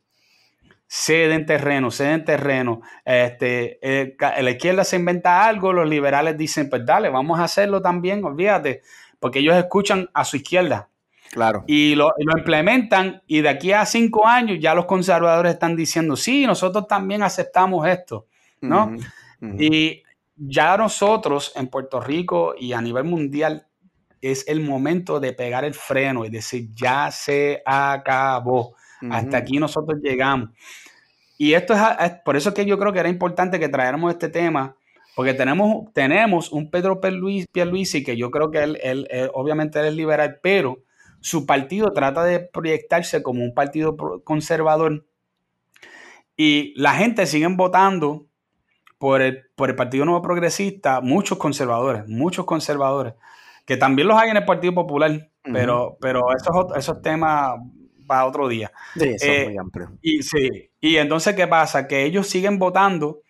ceden terreno, ceden terreno. Este, eh, la izquierda se inventa algo, los liberales dicen, pues dale, vamos a hacerlo también, olvídate, porque ellos escuchan a su izquierda. Claro. Y lo, implementan y de aquí a cinco años ya los conservadores están diciendo, sí, nosotros también aceptamos esto, ¿no? Y ya nosotros en Puerto Rico y a nivel mundial es el momento de pegar el freno y decir, ya se acabó, hasta aquí nosotros llegamos. Y esto es, por eso que yo creo que era importante que traéramos este tema, porque tenemos, tenemos un Pedro Pierluisi que yo creo que él, él, obviamente él es liberal, pero su partido trata de proyectarse como un partido conservador. Y la gente sigue votando por el, por el Partido Nuevo Progresista, muchos conservadores, muchos conservadores, que también los hay en el Partido Popular, pero, pero esos, esos temas para otro día. Sí, eso es muy eh, amplio. Y, sí, y entonces, ¿qué pasa? Que ellos siguen votando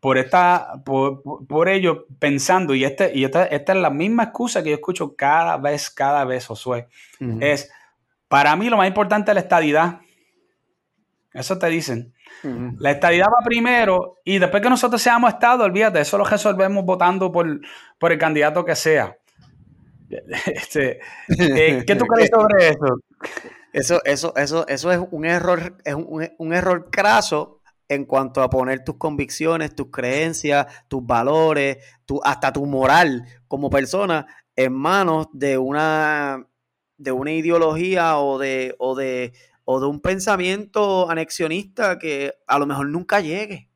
por esta, por, por, ello pensando, y, este, y esta, esta, es la misma excusa que yo escucho cada vez, cada vez, Josué, es, para mí lo más importante es la estadidad. Eso te dicen. La estadidad va primero y después que nosotros seamos Estado, olvídate, eso lo resolvemos votando por, por el candidato que sea. Este, eh, ¿Qué tú crees sobre eso? Eso, eso, eso, eso es un error, es un, un error craso en cuanto a poner tus convicciones, tus creencias, tus valores, tu, hasta tu moral como persona en manos de una, de una ideología o de, o, de, o de un pensamiento anexionista que a lo mejor nunca llegue.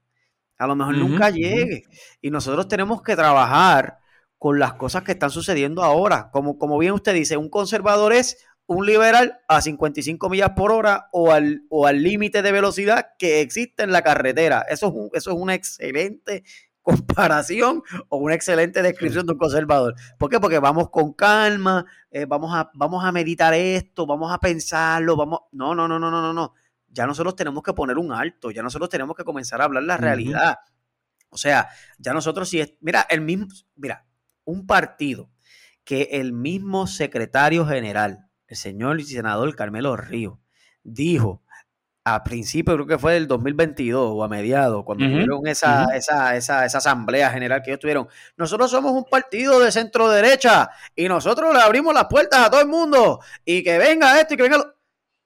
A lo mejor nunca llegue. Y nosotros tenemos que trabajar con las cosas que están sucediendo ahora. Como, como bien usted dice, un conservador es un liberal a 55 millas por hora o al o al límite de velocidad que existe en la carretera. Eso es, eso es una excelente comparación o una excelente descripción de un conservador. ¿Por qué? Porque vamos con calma, eh, vamos, a, vamos a meditar esto, vamos a pensarlo, vamos... No, no, no, no, no, no, no. Ya nosotros tenemos que poner un alto, ya nosotros tenemos que comenzar a hablar la realidad. O sea, ya nosotros si es... Mira, el mismo... Mira, un partido que el mismo secretario general el señor senador Carmelo Río dijo a principio, creo que fue del 2022 o a mediados, cuando tuvieron esa, esa, esa, esa, asamblea general que ellos tuvieron. Nosotros somos un partido de centro derecha y nosotros le abrimos las puertas a todo el mundo y que venga esto y que venga lo...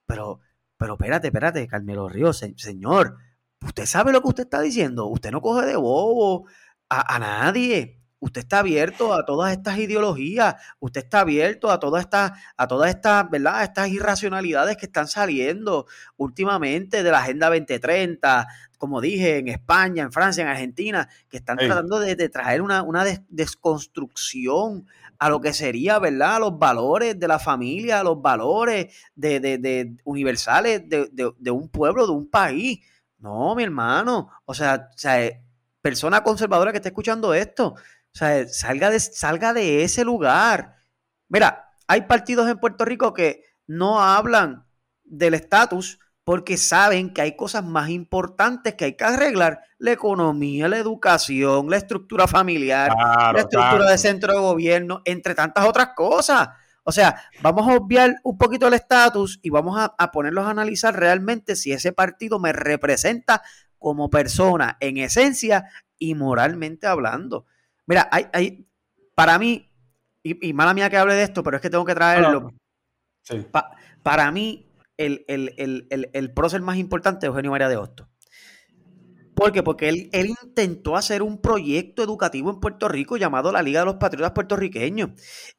Pero, pero espérate, espérate, Carmelo Ríos, señor, usted sabe lo que usted está diciendo. Usted no coge de bobo a, a nadie usted está abierto a todas estas ideologías, usted está abierto a todas estas, a todas estas, ¿verdad? Estas irracionalidades que están saliendo últimamente de la Agenda 2030, como dije, en España, en Francia, en Argentina, que están tratando de, traer una, desconstrucción a lo que sería, ¿verdad? Los valores de la familia, los valores de, universales de, un pueblo, de un país. No, mi hermano. O sea, o sea, persona conservadora que está escuchando esto, o sea, salga de, salga de ese lugar. Mira, hay partidos en Puerto Rico que no hablan del estatus porque saben que hay cosas más importantes que hay que arreglar. La economía, la educación, la estructura familiar, la estructura de centro de gobierno, entre tantas otras cosas. O sea, vamos a obviar un poquito el estatus y vamos a, a, ponerlos a analizar realmente si ese partido me representa como persona, en esencia y moralmente hablando. Mira, hay, hay para mí, y, mala mía que hable de esto, pero es que tengo que traerlo. para mí, el, el, prócer más importante es Eugenio María de Hosto. ¿Por qué? Porque él, él, intentó hacer un proyecto educativo en Puerto Rico llamado la Liga de los Patriotas Puertorriqueños.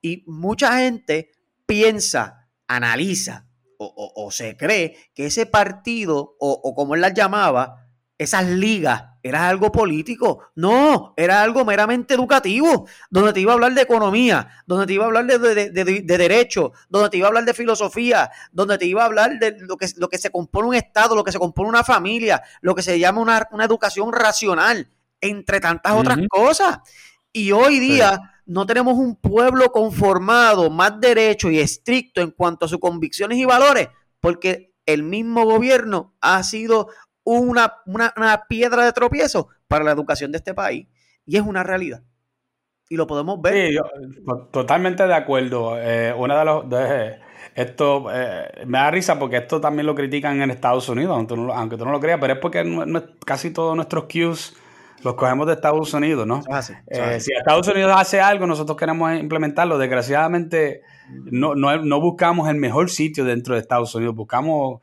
Y mucha gente piensa, analiza o, se cree que ese partido, o, o como él las llamaba, esas ligas era algo político. No, era algo meramente educativo, donde te iba a hablar de economía, donde te iba a hablar de, derecho, donde te iba a hablar de filosofía, donde te iba a hablar de lo que, lo que se compone un Estado, lo que se compone una familia, lo que se llama una, educación racional, entre tantas otras cosas. Y hoy día no tenemos un pueblo conformado, más derecho y estricto en cuanto a sus convicciones y valores, porque el mismo gobierno ha sido una, una, piedra de tropiezo para la educación de este país. Y es una realidad. Y lo podemos ver. Sí, yo, totalmente de acuerdo. Eh, una de los. De, esto eh, me da risa porque esto también lo critican en Estados Unidos, aunque tú no, aunque tú no lo creas, pero es porque casi todos nuestros cues los cogemos de Estados Unidos, ¿no? Eh, si Estados Unidos hace algo, nosotros queremos implementarlo. Desgraciadamente, no, no, no buscamos el mejor sitio dentro de Estados Unidos, buscamos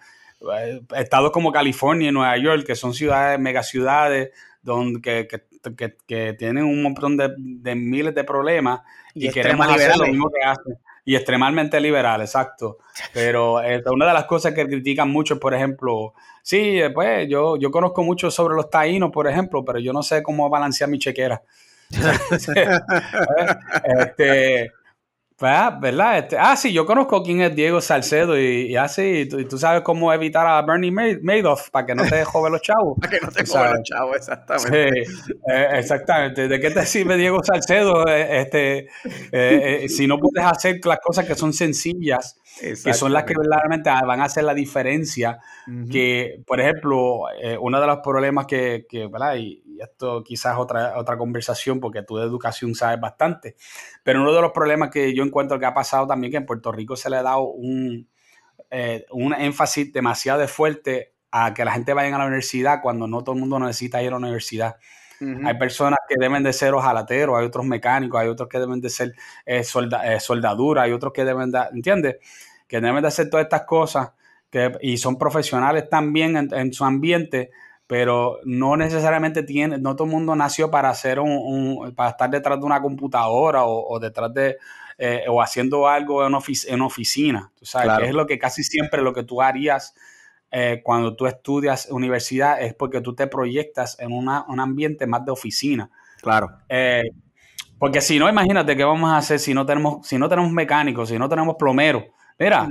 estados como California y Nueva York, que son ciudades, megaciudades, donde, que, tienen un montón de, miles de problemas y, queremos hacer lo mismo que hacen. Y extremadamente liberal, exacto. Pero una de las cosas que critican mucho, por ejemplo, sí, pues yo, yo conozco mucho sobre los taínos, por ejemplo, pero yo no sé cómo balancear mi chequera. este, pues, ¿verdad? Este, ah, sí, yo conozco quién es Diego Salcedo y, así, y tú, sabes cómo evitar a Bernie Madoff para que no te jove los chavos. para que no te jove los chavos, exactamente. Sí, eh, exactamente. ¿De qué te sirve Diego Salcedo eh, este, eh, si no puedes hacer las cosas que son sencillas, que son las que verdaderamente van a hacer la diferencia? Que, por ejemplo, uno de los problemas que, que ¿verdad? Y, y esto quizás es otra, otra conversación porque tú de educación sabes bastante, pero uno de los problemas que yo encuentro que ha pasado también que en Puerto Rico se le ha dado un, eh, un énfasis demasiado fuerte a que la gente vaya a la universidad cuando no todo el mundo necesita ir a la universidad. Hay personas que deben de ser ojalateros, hay otros mecánicos, hay otros que deben de ser eh, eh, soldadura, hay otros que deben de, ¿entiendes? Que deben de hacer todas estas cosas que, y son profesionales también en, en su ambiente, pero no necesariamente tiene, no todo el mundo nació para hacer un, para estar detrás de una computadora o, detrás de, eh, o haciendo algo en, en oficina. Tú sabes, que es lo que casi siempre lo que tú harías eh, cuando tú estudias universidad es porque tú te proyectas en un ambiente más de oficina. Claro. Eh, porque si no, imagínate qué vamos a hacer si no tenemos, si no tenemos mecánicos, si no tenemos plomeros, Mira,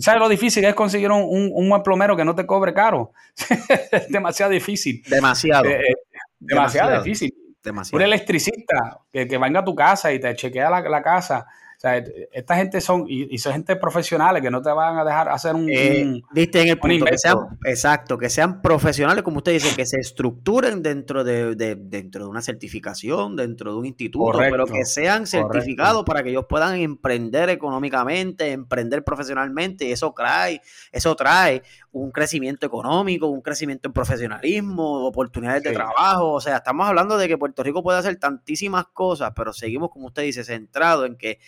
¿sabes lo difícil que es conseguir un, un, buen plomero que no te cobre caro? es demasiado difícil. Demasiado. Eh, eh, demasiado, difícil. Demasiado. Un electricista que, que, venga a tu casa y te chequea la, casa O sea, esta gente son, y, son gente profesionales que no te van a dejar hacer un. Eh, Viste en el punto, que sean, exacto, que sean profesionales, como usted dice, que se estructuren dentro de, dentro de una certificación, dentro de un instituto, pero que sean certificados para que ellos puedan emprender económicamente, emprender profesionalmente, y eso trae, eso trae un crecimiento económico, un crecimiento en profesionalismo, oportunidades de trabajo. O sea, estamos hablando de que Puerto Rico puede hacer tantísimas cosas, pero seguimos, como usted dice, centrado en que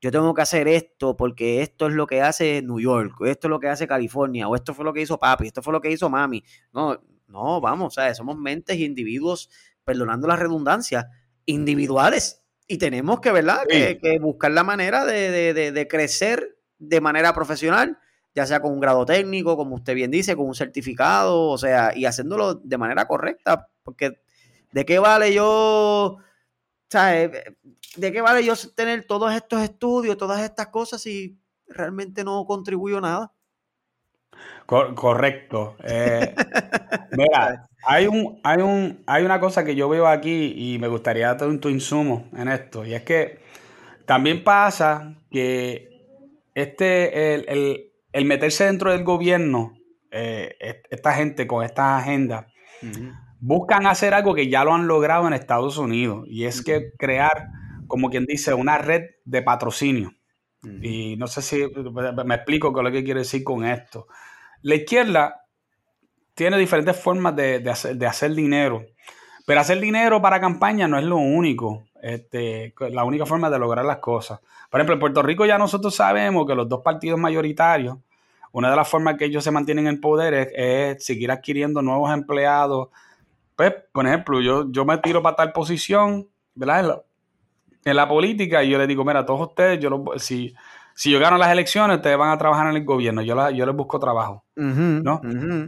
yo tengo que hacer esto porque esto es lo que hace New York, o esto es lo que hace California, o esto fue lo que hizo papi, esto fue lo que hizo mami. No, no, vamos, o sea, somos mentes y individuos, perdonando la redundancia, individuales. Y tenemos que, ¿verdad? Que, buscar la manera de, crecer de manera profesional, ya sea con un grado técnico, como usted bien dice, con un certificado, o sea, y haciéndolo de manera correcta, porque ¿de qué vale yo ¿sabes? ¿De qué vale yo tener todos estos estudios, todas estas cosas si realmente no contribuyo nada? correcto. Eh, mira, hay, un, hay, un, hay una cosa que yo veo aquí y me gustaría tener tu insumo en esto, y es que también pasa que este, el, meterse dentro del gobierno, eh, esta gente con esta agenda, buscan hacer algo que ya lo han logrado en Estados Unidos y es que crear, como quien dice, una red de patrocinio. Y no sé si me explico qué es lo que quiero decir con esto. La izquierda tiene diferentes formas de, hacer, dinero, pero hacer dinero para campaña no es lo único. Este, la única forma de lograr las cosas. Por ejemplo, en Puerto Rico ya nosotros sabemos que los dos partidos mayoritarios, una de las formas que ellos se mantienen en poder es seguir adquiriendo nuevos empleados, pues, por ejemplo, yo, yo me tiro para tal posición, ¿verdad? En la, política y yo le digo, mira, todos ustedes, yo si, si yo gano las elecciones, ustedes van a trabajar en el gobierno, yo, yo les busco trabajo, ¿no?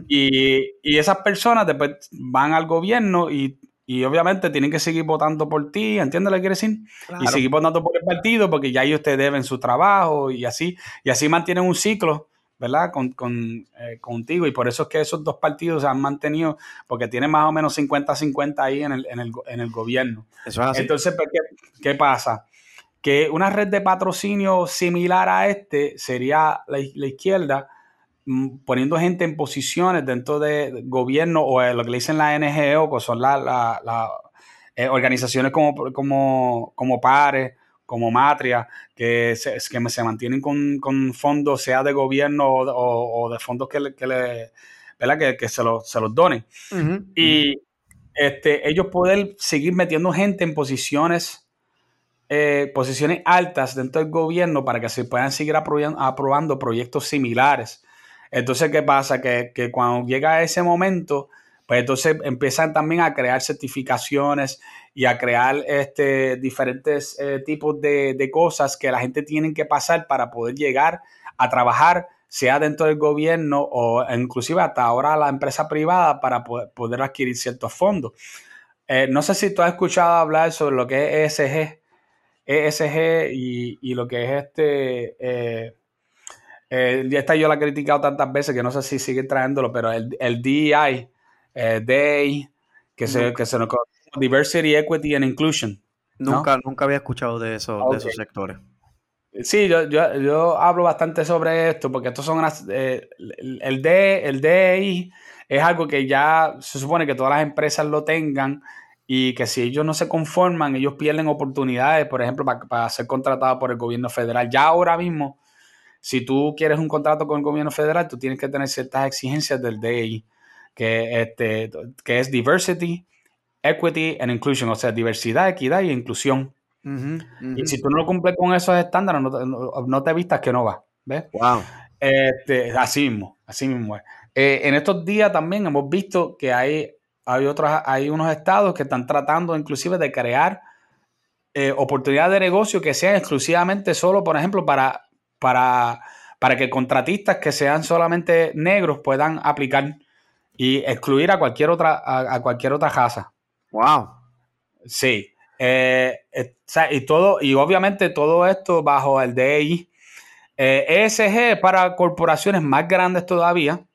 y, esas personas después van al gobierno y, obviamente tienen que seguir votando por ti, ¿entiendes lo que quiere decir? Y seguir votando por el partido porque ya ellos te deben su trabajo y así, y así mantienen un ciclo ¿verdad? Con, eh, contigo. Y por eso es que esos dos partidos se han mantenido, porque tienen más o menos 50-50 ahí en el, en, el, en el, gobierno. Entonces, pues, ¿qué, pasa? Que una red de patrocinio similar a este sería la, izquierda mm, poniendo gente en posiciones dentro de gobierno o lo que le dicen la NGO, que son las la, eh, organizaciones como, como, como pares como Matria, que se, que se mantienen con, fondos, sea de gobierno o, de fondos que, le, que, ¿verdad? que, se, los donen. y este, ellos poder seguir metiendo gente en posiciones, eh, posiciones altas dentro del gobierno para que se puedan seguir aprobando, proyectos similares. Entonces, ¿qué pasa? Que, que cuando llega ese momento, pues entonces empiezan también a crear certificaciones y a crear este, diferentes eh, tipos de, cosas que la gente tiene que pasar para poder llegar a trabajar, sea dentro del gobierno o inclusive hasta ahora la empresa privada para poder, adquirir ciertos fondos. Eh, no sé si tú has escuchado hablar sobre lo que es ESG, ESG y, lo que es este... Eh, ya está yo la he criticado tantas veces que no sé si sigue trayéndolo, pero el, el DEI, DEI, que se, que se nos Diversity, Equity and Inclusion. Nunca, nunca había escuchado de, eso, de esos sectores. Sí, yo, yo, hablo bastante sobre esto porque estos son eh, el, D, el DEI es algo que ya se supone que todas las empresas lo tengan y que si ellos no se conforman, ellos pierden oportunidades, por ejemplo, para, ser contratados por el gobierno federal. Ya ahora mismo, si tú quieres un contrato con el gobierno federal, tú tienes que tener ciertas exigencias del DEI, que, este, que es diversity, equity and inclusion, o sea, diversidad, equidad y inclusión. Y si tú no cumples con esos estándares, no, te vistas que no va. ¿Ves? Wow. Este, así mismo, así mismo es. Eh, en estos días también hemos visto que hay, hay, otros, hay unos estados que están tratando inclusive de crear eh, oportunidades de negocio que sean exclusivamente solo, por ejemplo, para, para, para que contratistas que sean solamente negros puedan aplicar y excluir a cualquier otra, a cualquier otra raza. Wow. Sí. Eh, eh, y todo, y obviamente todo esto bajo el DI. ESG eh, e para corporaciones más grandes todavía,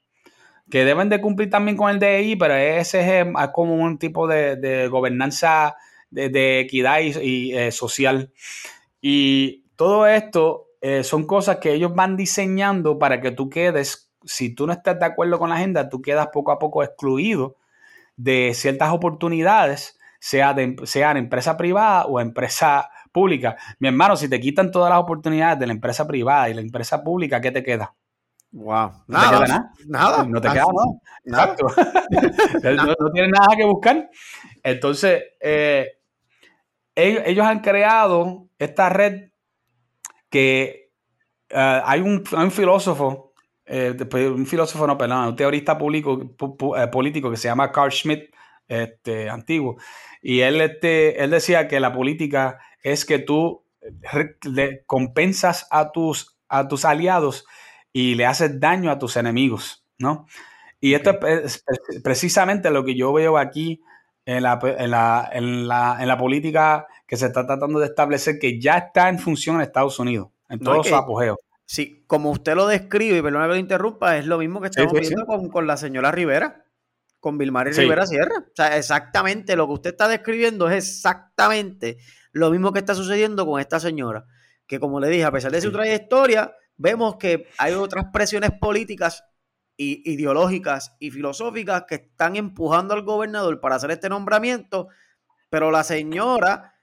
que deben de cumplir también con el DI, pero ESG es como un tipo de, gobernanza de, equidad y, social. Y todo esto eh, son cosas que ellos van diseñando para que tú quedes, si tú no estás de acuerdo con la agenda, tú quedas poco a poco excluido de ciertas oportunidades, sea de sea empresa privada o empresa pública. Mi hermano, si te quitan todas las oportunidades de la empresa privada y la empresa pública, ¿qué te queda? Wow. No nada, te queda nada. Nada. No te queda nada. Exacto. no, tienes nada que buscar. Entonces, eh, ellos, han creado esta red que eh, hay, un, filósofo, eh, un filósofo, no, perdón, un teorista público, político que se llama Carl Schmitt, este, antiguo, y él, este, él decía que la política es que tú le compensas a tus, a tus aliados y le haces daño a tus enemigos, ¿no? Y esto es precisamente lo que yo veo aquí en la, en, la, en, la, en la, política que se está tratando de establecer, que ya está en función en Estados Unidos, en todo su apogeo. Sí, como usted lo describe, y perdón que lo interrumpa, es lo mismo que estamos viendo con, con, la señora Rivera, con Vilmar y Rivera Sierra. O sea, exactamente lo que usted está describiendo es exactamente lo mismo que está sucediendo con esta señora, que como le dije, a pesar de su trayectoria, vemos que hay otras presiones políticas y ideológicas y filosóficas que están empujando al gobernador para hacer este nombramiento, pero la señora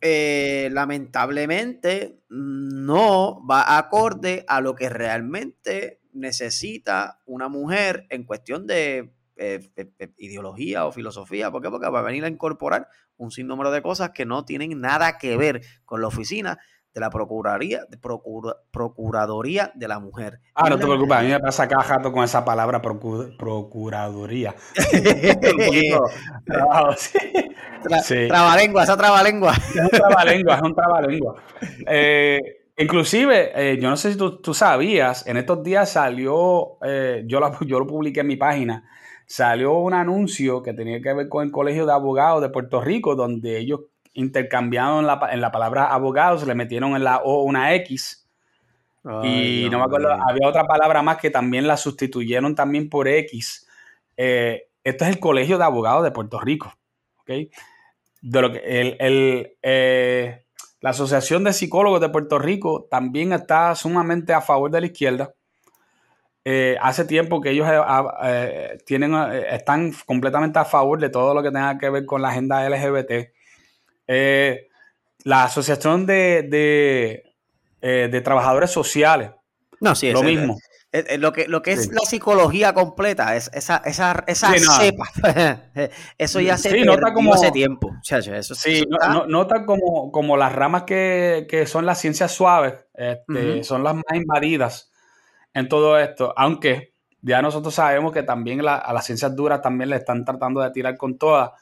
eh, lamentablemente no va acorde a lo que realmente necesita una mujer en cuestión de eh, eh, ideología o filosofía. ¿Por qué? Porque va a venir a incorporar un sinnúmero de cosas que no tienen nada que ver con la oficina de la Procuraduría, de Procuraduría de la Mujer. Ah, no te preocupes, a mí me pasa acá jato con esa palabra Procuraduría. Trabalengua, esa trabalengua. Es un trabalengua, es un trabalengua. Eh, inclusive, eh, yo no sé si tú, sabías, en estos días salió, eh, yo, yo lo publiqué en mi página, salió un anuncio que tenía que ver con el Colegio de Abogados de Puerto Rico, donde ellos intercambiaron en la, palabra abogados, le metieron en la O una X. y no me acuerdo, había otra palabra más que también la sustituyeron también por X. Eh, esto es el Colegio de Abogados de Puerto Rico. ¿okay? De lo que el, eh, la Asociación de Psicólogos de Puerto Rico también está sumamente a favor de la izquierda. Eh, hace tiempo que ellos tienen, están completamente a favor de todo lo que tenga que ver con la agenda LGBT. Eh, la Asociación de, eh, Trabajadores Sociales. No, sí, lo mismo. lo que, lo que es la psicología completa, es esa, esa, esa cepa. eso ya se nota como, hace tiempo. sí, nota como, como las ramas que, son las ciencias suaves, este, son las más invadidas en todo esto. Aunque ya nosotros sabemos que también a las ciencias duras también le están tratando de tirar con todas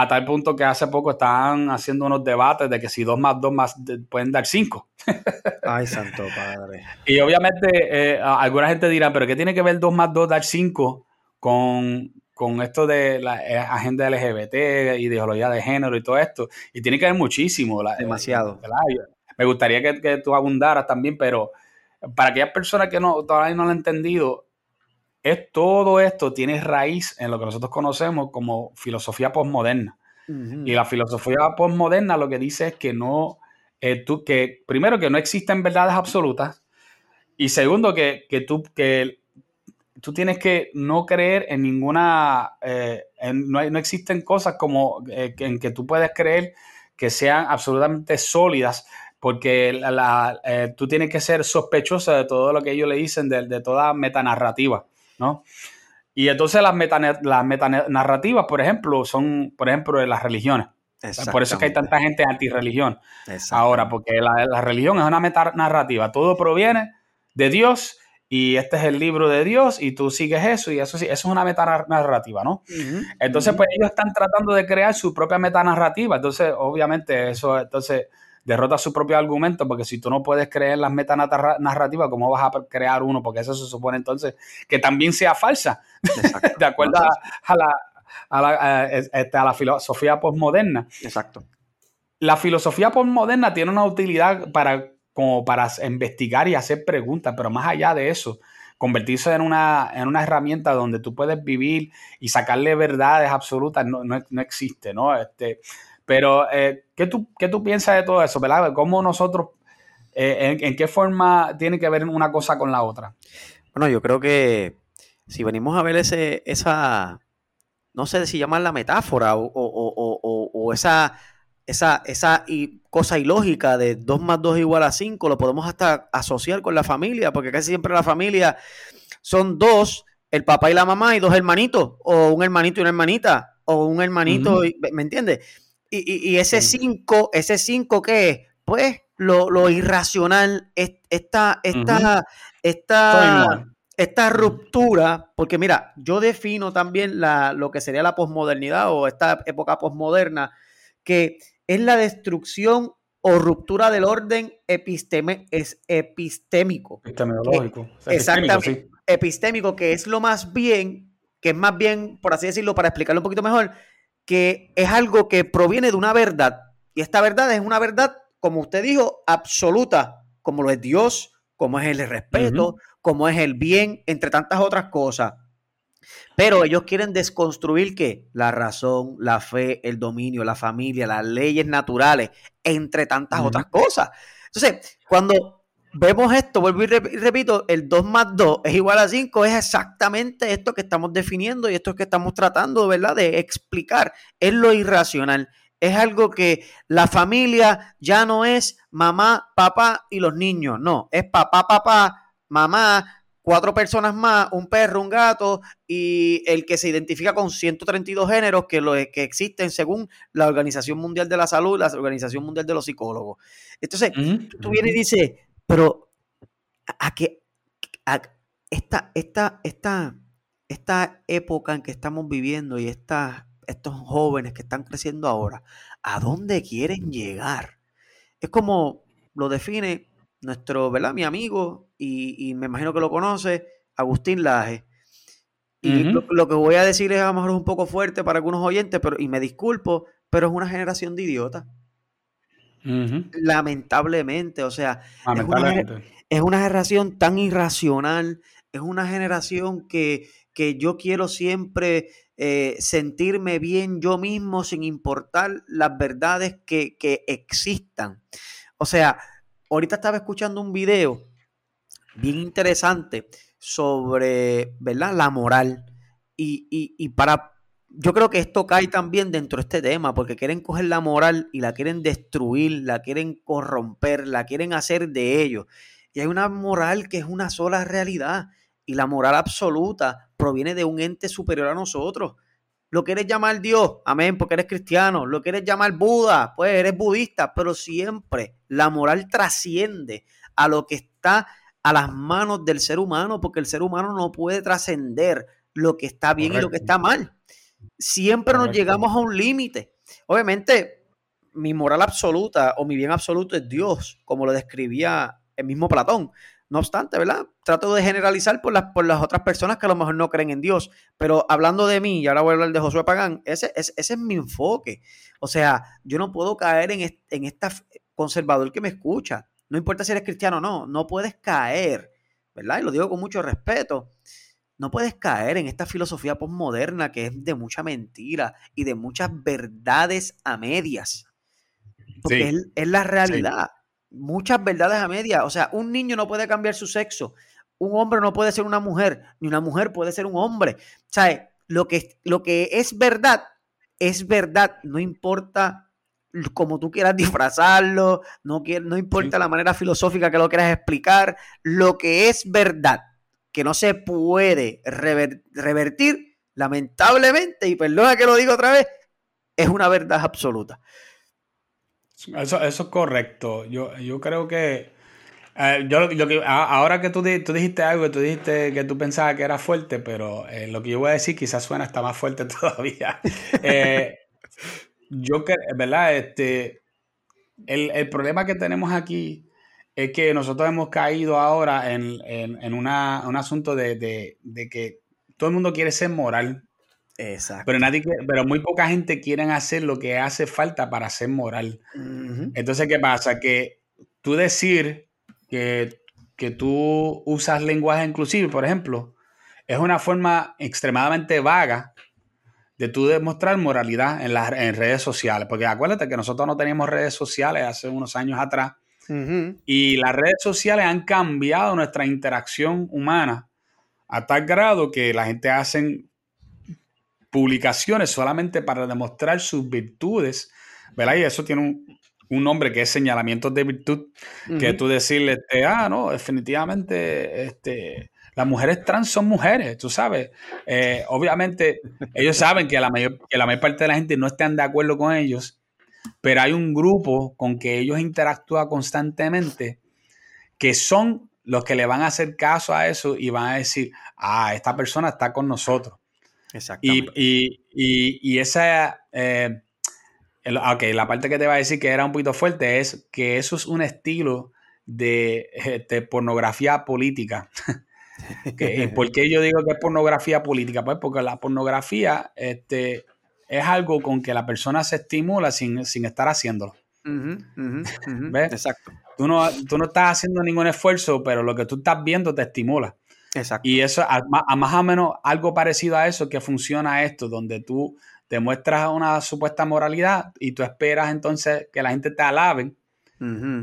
a tal punto que hace poco estaban haciendo unos debates de que si dos más dos más pueden dar cinco. Ay, santo padre. Y obviamente eh, alguna gente dirá, pero ¿qué tiene que ver dos más dos dar cinco con, esto de la eh, agenda LGBT, ideología de género y todo esto? Y tiene que ver muchísimo. Demasiado. Me gustaría que, que, tú abundaras también, pero para aquellas personas que no, todavía no lo han entendido, es todo esto tiene raíz en lo que nosotros conocemos como filosofía postmoderna. Y la filosofía postmoderna lo que dice es que no, eh, tú, que primero que no existen verdades absolutas y segundo que, tú, que tú tienes que no creer en ninguna, eh, no, existen cosas como eh, en que tú puedes creer que sean absolutamente sólidas porque tú tienes que ser sospechoso de todo lo que ellos le dicen, de, de toda metanarrativa. ¿No? Y entonces las, las metanarrativas, por ejemplo, son, por ejemplo, de las religiones. Por eso es que hay tanta gente antirreligión. Ahora, porque la, religión es una metanarrativa. Todo proviene de Dios y este es el libro de Dios y tú sigues eso y eso sí, eso es una metanarrativa, ¿no? entonces, pues ellos están tratando de crear su propia metanarrativa. Entonces, obviamente, eso, entonces derrota su propio argumento, porque si tú no puedes creer las metanarrativas, ¿cómo vas a crear uno? Porque eso se supone entonces que también sea falsa, de acuerdo a, la, a, la, este, a la filosofía postmoderna. Exacto. La filosofía postmoderna tiene una utilidad para, como para investigar y hacer preguntas, pero más allá de eso, convertirse en una, en una herramienta donde tú puedes vivir y sacarle verdades absolutas no, no, no existe, ¿no? Este, pero, eh, ¿qué, tú, ¿qué tú piensas de todo eso, verdad? ¿Cómo nosotros Eh, ¿en, qué forma tiene que ver una cosa con la otra? Bueno, yo creo que si venimos a ver ese, esa, no sé si llamarla metáfora o, esa, esa, esa cosa ilógica de 2 más 2 igual a 5, lo podemos hasta asociar con la familia, porque casi siempre la familia son dos, el papá y la mamá y dos hermanitos, o un hermanito y una hermanita, o un hermanito, ¿me entiendes? Y, ese 5, ese 5 ¿qué es? Pues lo, irracional, esta, esta, esta, esta ruptura, porque mira, yo defino también la, lo que sería la posmodernidad o esta época posmoderna, que es la destrucción o ruptura del orden episteme, es epistémico. Epistemológico. exactamente. Epistémico, que es lo más bien, que es más bien, por así decirlo, para explicarlo un poquito mejor, que es algo que proviene de una verdad. Y esta verdad es una verdad, como usted dijo, absoluta, como lo es Dios, como es el respeto, como es el bien, entre tantas otras cosas. Pero ellos quieren desconstruir que la razón, la fe, el dominio, la familia, las leyes naturales, entre tantas otras cosas. Entonces, cuando vemos esto, vuelvo y repito, el 2 más 2 es igual a 5, es exactamente esto que estamos definiendo y esto que estamos tratando, ¿verdad?, de explicar. Es lo irracional. Es algo que la familia ya no es mamá, papá y los niños. No, es papá, papá, mamá, cuatro personas más, un perro, un gato y el que se identifica con 132 géneros que, lo, que existen según la Organización Mundial de la Salud, la Organización Mundial de los Psicólogos. Entonces, tú vienes y dices, pero a que esta, esta, esta, esta época en que estamos viviendo y estos jóvenes que están creciendo ahora, ¿a dónde quieren llegar? Es como lo define nuestro, ¿verdad? Mi amigo, y, me imagino que lo conoce, Agustín Laje. Y lo, que voy a decir es a lo mejor un poco fuerte para algunos oyentes, pero, y me disculpo, pero es una generación de idiotas. Lamentablemente, o sea, Es, una, generación tan irracional, es una generación que, que yo quiero siempre eh, sentirme bien yo mismo sin importar las verdades que, que existan. O sea, ahorita estaba escuchando un video bien interesante sobre, ¿verdad? La moral. Y, para, yo creo que esto cae también dentro de este tema, porque quieren coger la moral y la quieren destruir, la quieren corromper, la quieren hacer de ellos. Y hay una moral que es una sola realidad. Y la moral absoluta proviene de un ente superior a nosotros. Lo quieres llamar Dios, amén, porque eres cristiano. Lo quieres llamar Buda, pues eres budista. Pero siempre la moral trasciende a lo que está a las manos del ser humano, porque el ser humano no puede trascender lo que está bien y lo que está mal. Siempre nos llegamos a un límite. Obviamente, mi moral absoluta o mi bien absoluto es Dios, como lo describía el mismo Platón. No obstante, ¿verdad? Trato de generalizar por las, por las otras personas que a lo mejor no creen en Dios. Pero hablando de mí, y ahora voy a hablar de Josué Pagán, ese, ese, es mi enfoque. O sea, yo no puedo caer en, en esta conservador que me escucha. No importa si eres cristiano o no, no puedes caer, ¿verdad? Y lo digo con mucho respeto. No puedes caer en esta filosofía postmoderna que es de mucha mentira y de muchas verdades a medias. Porque es, la realidad muchas verdades a media. O sea, un niño no puede cambiar su sexo. Un hombre no puede ser una mujer, ni una mujer puede ser un hombre. O sea, lo que, lo que es verdad es verdad, no importa como tú quieras disfrazarlo, no, no importa la manera filosófica que lo quieras explicar, lo que es verdad, que no se puede revertir, lamentablemente, y perdona que lo digo otra vez, es una verdad absoluta. Eso, eso es correcto. Yo, yo creo que, eh, yo, ahora que tú, tú, dijiste algo, tú dijiste que tú pensabas que era fuerte, pero eh, lo que yo voy a decir quizás suena hasta más fuerte todavía. Eh, yo que, ¿verdad? Este, el, el, problema que tenemos aquí es que nosotros hemos caído ahora en, en, en una, un asunto de, de, de, que todo el mundo quiere ser moral. Exacto. Pero, nadie, pero muy poca gente quiere hacer lo que hace falta para ser moral. Entonces, ¿qué pasa? Que tú decir que, que tú usas lenguaje inclusivo, por ejemplo, es una forma extremadamente vaga de tú demostrar moralidad en las en redes sociales. Porque acuérdate que nosotros no teníamos redes sociales hace unos años atrás. Y las redes sociales han cambiado nuestra interacción humana a tal grado que la gente hace publicaciones solamente para demostrar sus virtudes, ¿verdad? Y eso tiene un, un nombre que es señalamientos de virtud, que tú decirle, este, ah, no, definitivamente, este, las mujeres trans son mujeres, tú sabes. Eh, obviamente, ellos saben que la, mayor, que la mayor parte de la gente no están de acuerdo con ellos, pero hay un grupo con que ellos interactúan constantemente que son los que le van a hacer caso a eso y van a decir, ah, esta persona está con nosotros. Exactamente. Y, y, esa, eh, ok, la parte que te va a decir que era un poquito fuerte es que eso es un estilo de, este, pornografía política. ¿Por qué yo digo que es pornografía política? Pues porque la pornografía este, es algo con que la persona se estimula sin, estar haciéndolo. ¿Ves? Exacto. Tú no, tú no estás haciendo ningún esfuerzo, pero lo que tú estás viendo te estimula. Exacto. Y eso, a, más o menos algo parecido a eso que funciona esto, donde tú te muestras una supuesta moralidad y tú esperas entonces que la gente te alabe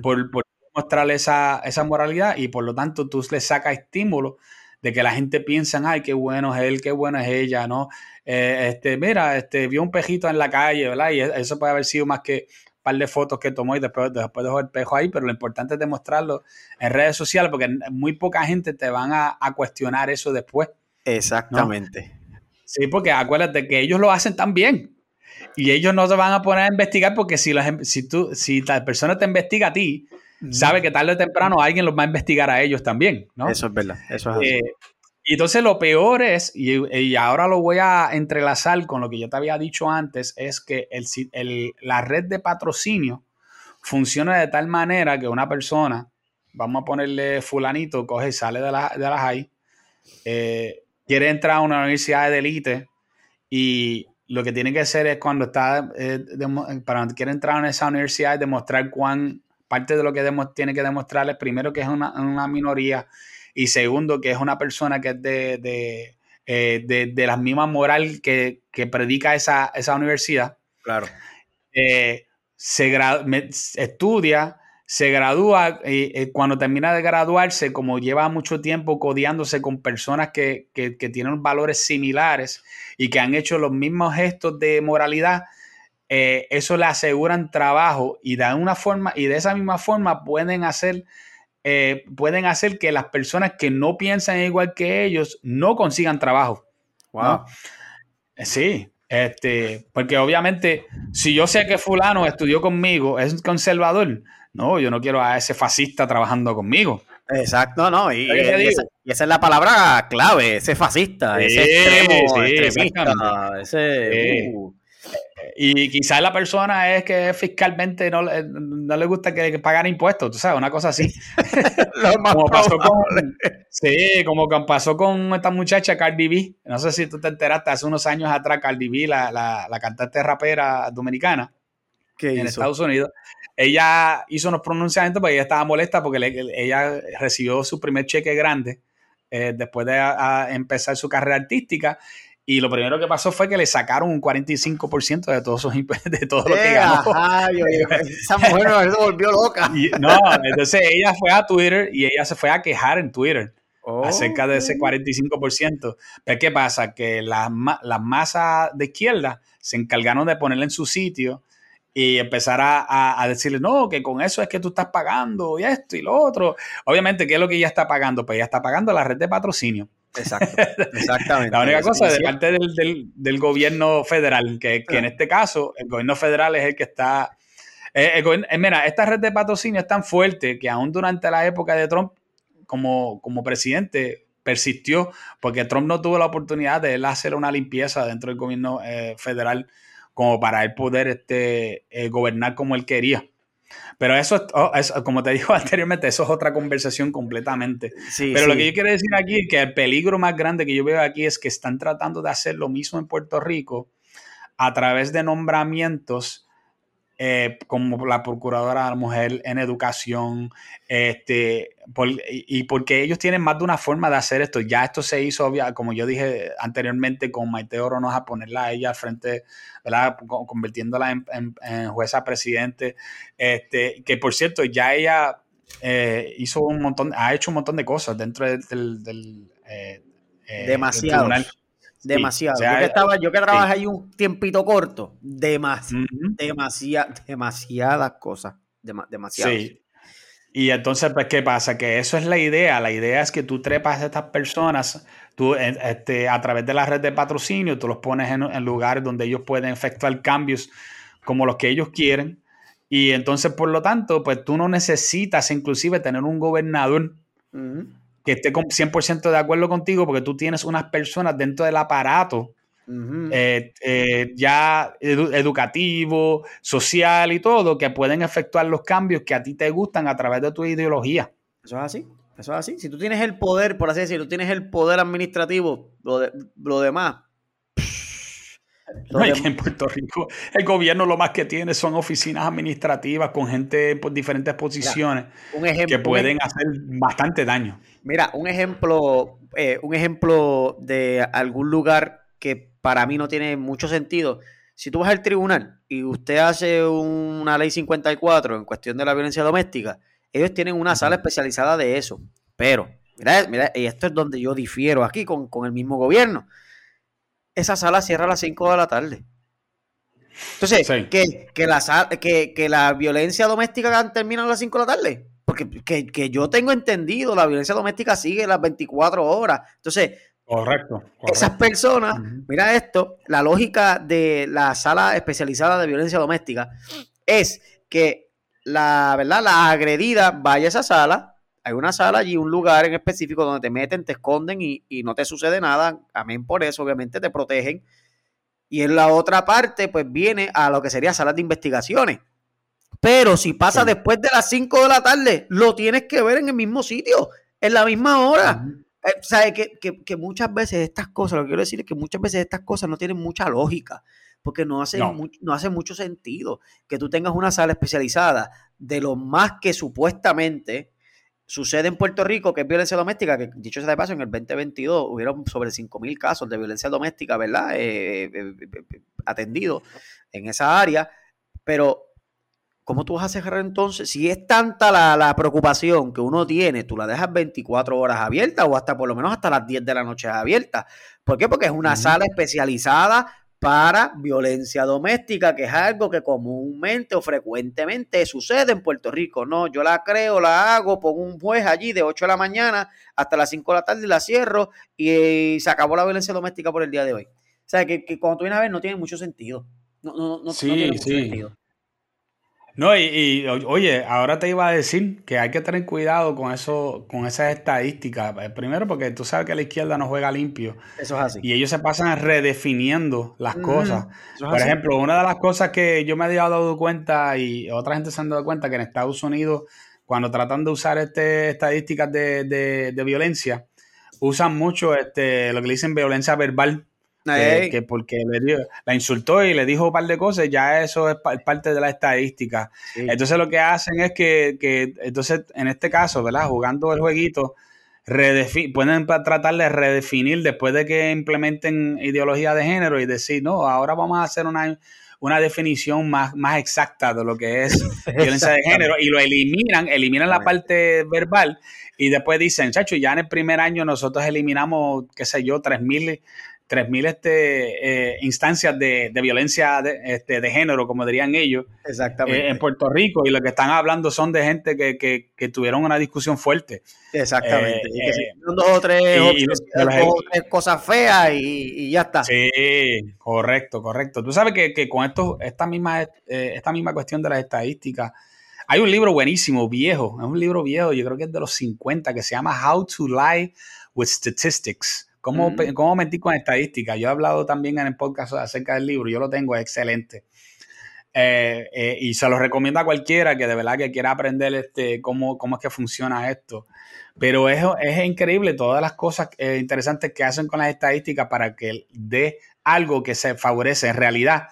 por, por, mostrarle esa, esa, moralidad y por lo tanto tú le sacas estímulo de que la gente piensa, ay, qué bueno es él, qué bueno es ella, ¿no? Eh, este, mira, este, vio un pejito en la calle, ¿verdad? Y eso puede haber sido más que un par de fotos que tomó y después, después dejó el pejo ahí, pero lo importante es demostrarlo en redes sociales porque muy poca gente te van a, cuestionar eso después. Exactamente. Sí, porque acuérdate que ellos lo hacen tan bien. Y ellos no se van a poner a investigar porque si, la, si, tú, si la persona te investiga a ti, sabe que tarde o temprano alguien los va a investigar a ellos también, ¿no? Eso es verdad, eso es eh, y entonces lo peor es, y, ahora lo voy a entrelazar con lo que yo te había dicho antes, es que el, la red de patrocinio funciona de tal manera que una persona, vamos a ponerle fulanito, coge y sale de la, de la high, eh, quiere entrar a una universidad de élite y lo que tiene que hacer es cuando está, eh, para quiere entrar a esa universidad, demostrar cuán, parte de lo que tiene que demostrarles, primero que es una, minoría y segundo que es una persona que es de, de, eh, la misma moral que, predica esa, universidad. Claro. Eh, se estudia, se gradúa y eh, cuando termina de graduarse, como lleva mucho tiempo codiándose con personas que, tienen valores similares y que han hecho los mismos gestos de moralidad, eh, eso le aseguran trabajo y de una forma y de esa misma forma pueden hacer eh, pueden hacer que las personas que no piensan igual que ellos no consigan trabajo. Wow. Sí, este, porque obviamente, si yo sé que fulano estudió conmigo, es conservador, no, yo no quiero a ese fascista trabajando conmigo. Exacto, no, y, esa, es la palabra clave, ese fascista, ese extremo, extremista, ese... Uh. Y quizás la persona es que fiscalmente no, no le gusta que, pagar impuestos, tú sabes, una cosa así. como pasó con, sí, como pasó con esta muchacha Cardi B. No sé si tú te enteraste, hace unos años atrás Cardi B, la, la, la cantante rapera dominicana en Estados Unidos, ella hizo unos pronunciamientos porque ella estaba molesta porque ella recibió su primer cheque grande eh, después de empezar su carrera artística y lo primero que pasó fue que le sacaron un 45% de todos de todo lo que ganó. esa mujer se volvió loca. no, entonces ella fue a Twitter y ella se fue a quejar en Twitter acerca de ese 45%. Pero ¿qué pasa? Que las la masas de izquierda se encargaron de ponerle en su sitio y empezar a, a, decirle, no, que con eso es que tú estás pagando y esto y lo otro. Obviamente, ¿qué es lo que ella está pagando? Pues ella está pagando la red de patrocinio. Exacto, exactamente. la única cosa de parte del, del, gobierno federal, que, que, en este caso el gobierno federal es el que está... Eh, eh, mira, esta red de patrocinio es tan fuerte que aún durante la época de Trump como, como presidente persistió porque Trump no tuvo la oportunidad de él hacer una limpieza dentro del gobierno eh, federal como para él poder este, eh, gobernar como él quería. Pero eso, oh, es, como te digo anteriormente, eso es otra conversación completamente. Pero lo que yo quiero decir aquí es que el peligro más grande que yo veo aquí es que están tratando de hacer lo mismo en Puerto Rico a través de nombramientos eh, como la Procuradora de la Mujer en Educación, este, y porque ellos tienen más de una forma de hacer esto. Ya esto se hizo, como yo dije anteriormente, con Maite a ponerla a ella al frente, ¿verdad? convirtiéndola en, jueza presidente. Este, que por cierto, ya ella eh, hizo un montón, ha hecho un montón de cosas dentro del, del, eh, eh, Demasiado. Demasiado. yo, que estaba, yo que trabajé ahí un tiempito corto, demas, demasiadas cosas. demasiadas. Sí. Y entonces, pues, ¿qué pasa? Que eso es la idea. La idea es que tú trepas a estas personas tú, este, a través de la red de patrocinio, tú los pones en, lugares donde ellos pueden efectuar cambios como los que ellos quieren. Y entonces, por lo tanto, pues tú no necesitas inclusive tener un gobernador que esté con 100% de acuerdo contigo porque tú tienes unas personas dentro del aparato eh, eh, ya educativo, social y todo, que pueden efectuar los cambios que a ti te gustan a través de tu ideología. Eso es así. Eso es así. Si tú tienes el poder, por así decirlo, tienes el poder administrativo, lo, de, lo demás. no, en Puerto Rico el gobierno lo más que tiene son oficinas administrativas con gente por diferentes posiciones que pueden hacer bastante daño. Mira, un ejemplo, eh, un ejemplo de algún lugar que para mí no tiene mucho sentido. Si tú vas al tribunal y usted hace una ley 54 en cuestión de la violencia doméstica, ellos tienen una sala especializada de eso. Pero, mira, mira, y esto es donde yo difiero aquí con, el mismo gobierno. Esa sala cierra a las 5 de la tarde. Entonces, que, la, que, que, la violencia doméstica termina a las 5 de la tarde. Porque que, yo tengo entendido, la violencia doméstica sigue las 24 horas. Entonces, Correcto, Esas personas, mira esto, la lógica de la sala especializada de violencia doméstica es que la, ¿verdad? La agredida vaya a esa sala, hay una sala allí, un lugar en específico donde te meten, te esconden y, no te sucede nada, amén por eso, obviamente te protegen. Y en la otra parte, pues viene a lo que sería salas de investigaciones. Pero si pasa después de las 5 de la tarde, lo tienes que ver en el mismo sitio, en la misma hora. Eh, que, muchas veces estas cosas, lo que quiero decir es que muchas veces estas cosas no tienen mucha lógica, porque no hace, no. hace mucho sentido que tú tengas una sala especializada de lo más que supuestamente sucede en Puerto Rico, que es violencia doméstica, que dicho sea de paso, en el 2022 hubieron sobre 5.000 casos de violencia doméstica, ¿verdad? Eh, eh, atendidos en esa área, pero ¿Cómo tú vas a cerrar entonces? Si es tanta la, preocupación que uno tiene, tú la dejas 24 horas abierta o hasta por lo menos hasta las 10 de la noche abierta. ¿Por qué? Porque es una sala especializada para violencia doméstica, que es algo que comúnmente o frecuentemente sucede en Puerto Rico. No, yo la creo, la hago, pongo un juez allí de 8 de la mañana hasta las 5 de la tarde y la cierro y, se acabó la violencia doméstica por el día de hoy. O sea, que, cuando tú vienes a ver no tiene mucho sentido. No, no, no, tiene mucho sentido. No, y, oye, ahora te iba a decir que hay que tener cuidado con eso, con esas estadísticas. Eh, primero, porque tú sabes que la izquierda no juega limpio. Eso es así. Y ellos se pasan redefiniendo las cosas. Por ejemplo, una de las cosas que yo me he dado cuenta y otra gente se han dado cuenta que en Estados Unidos, cuando tratan de usar este, estadísticas de, de violencia, usan mucho este, lo que le dicen violencia verbal que, porque la insultó y le dijo un par de cosas, ya eso es parte de la estadística. Entonces lo que hacen es que, entonces en este caso, ¿verdad? Jugando el jueguito, pueden tratar de redefinir después de que implementen ideología de género y decir, no, ahora vamos a hacer una, una definición más, más exacta de lo que es violencia de género y lo eliminan, eliminan la parte verbal y después dicen, chacho, ya en el primer año nosotros eliminamos, qué sé yo, 3.000 3.000 este, eh, instancias de, violencia de, este, de, género, como dirían ellos, Exactamente. Eh, en Puerto Rico. Y lo que están hablando son de gente que, que, tuvieron una discusión fuerte. Exactamente. y que eh, dos o tres, cosas feas y, ya está. Sí, correcto, correcto. Tú sabes que, con esto, esta misma, esta misma cuestión de las estadísticas, hay un libro buenísimo, viejo, es un libro viejo, yo creo que es de los 50, que se llama How to Lie with Statistics ¿Cómo, ¿Cómo mentir con estadísticas? Yo he hablado también en el podcast acerca del libro, yo lo tengo, es excelente. Eh, eh, y se lo recomiendo a cualquiera que de verdad que quiera aprender este, cómo, cómo es que funciona esto. Pero es, es increíble todas las cosas eh, interesantes que hacen con las estadísticas para que dé algo que se favorece. En realidad,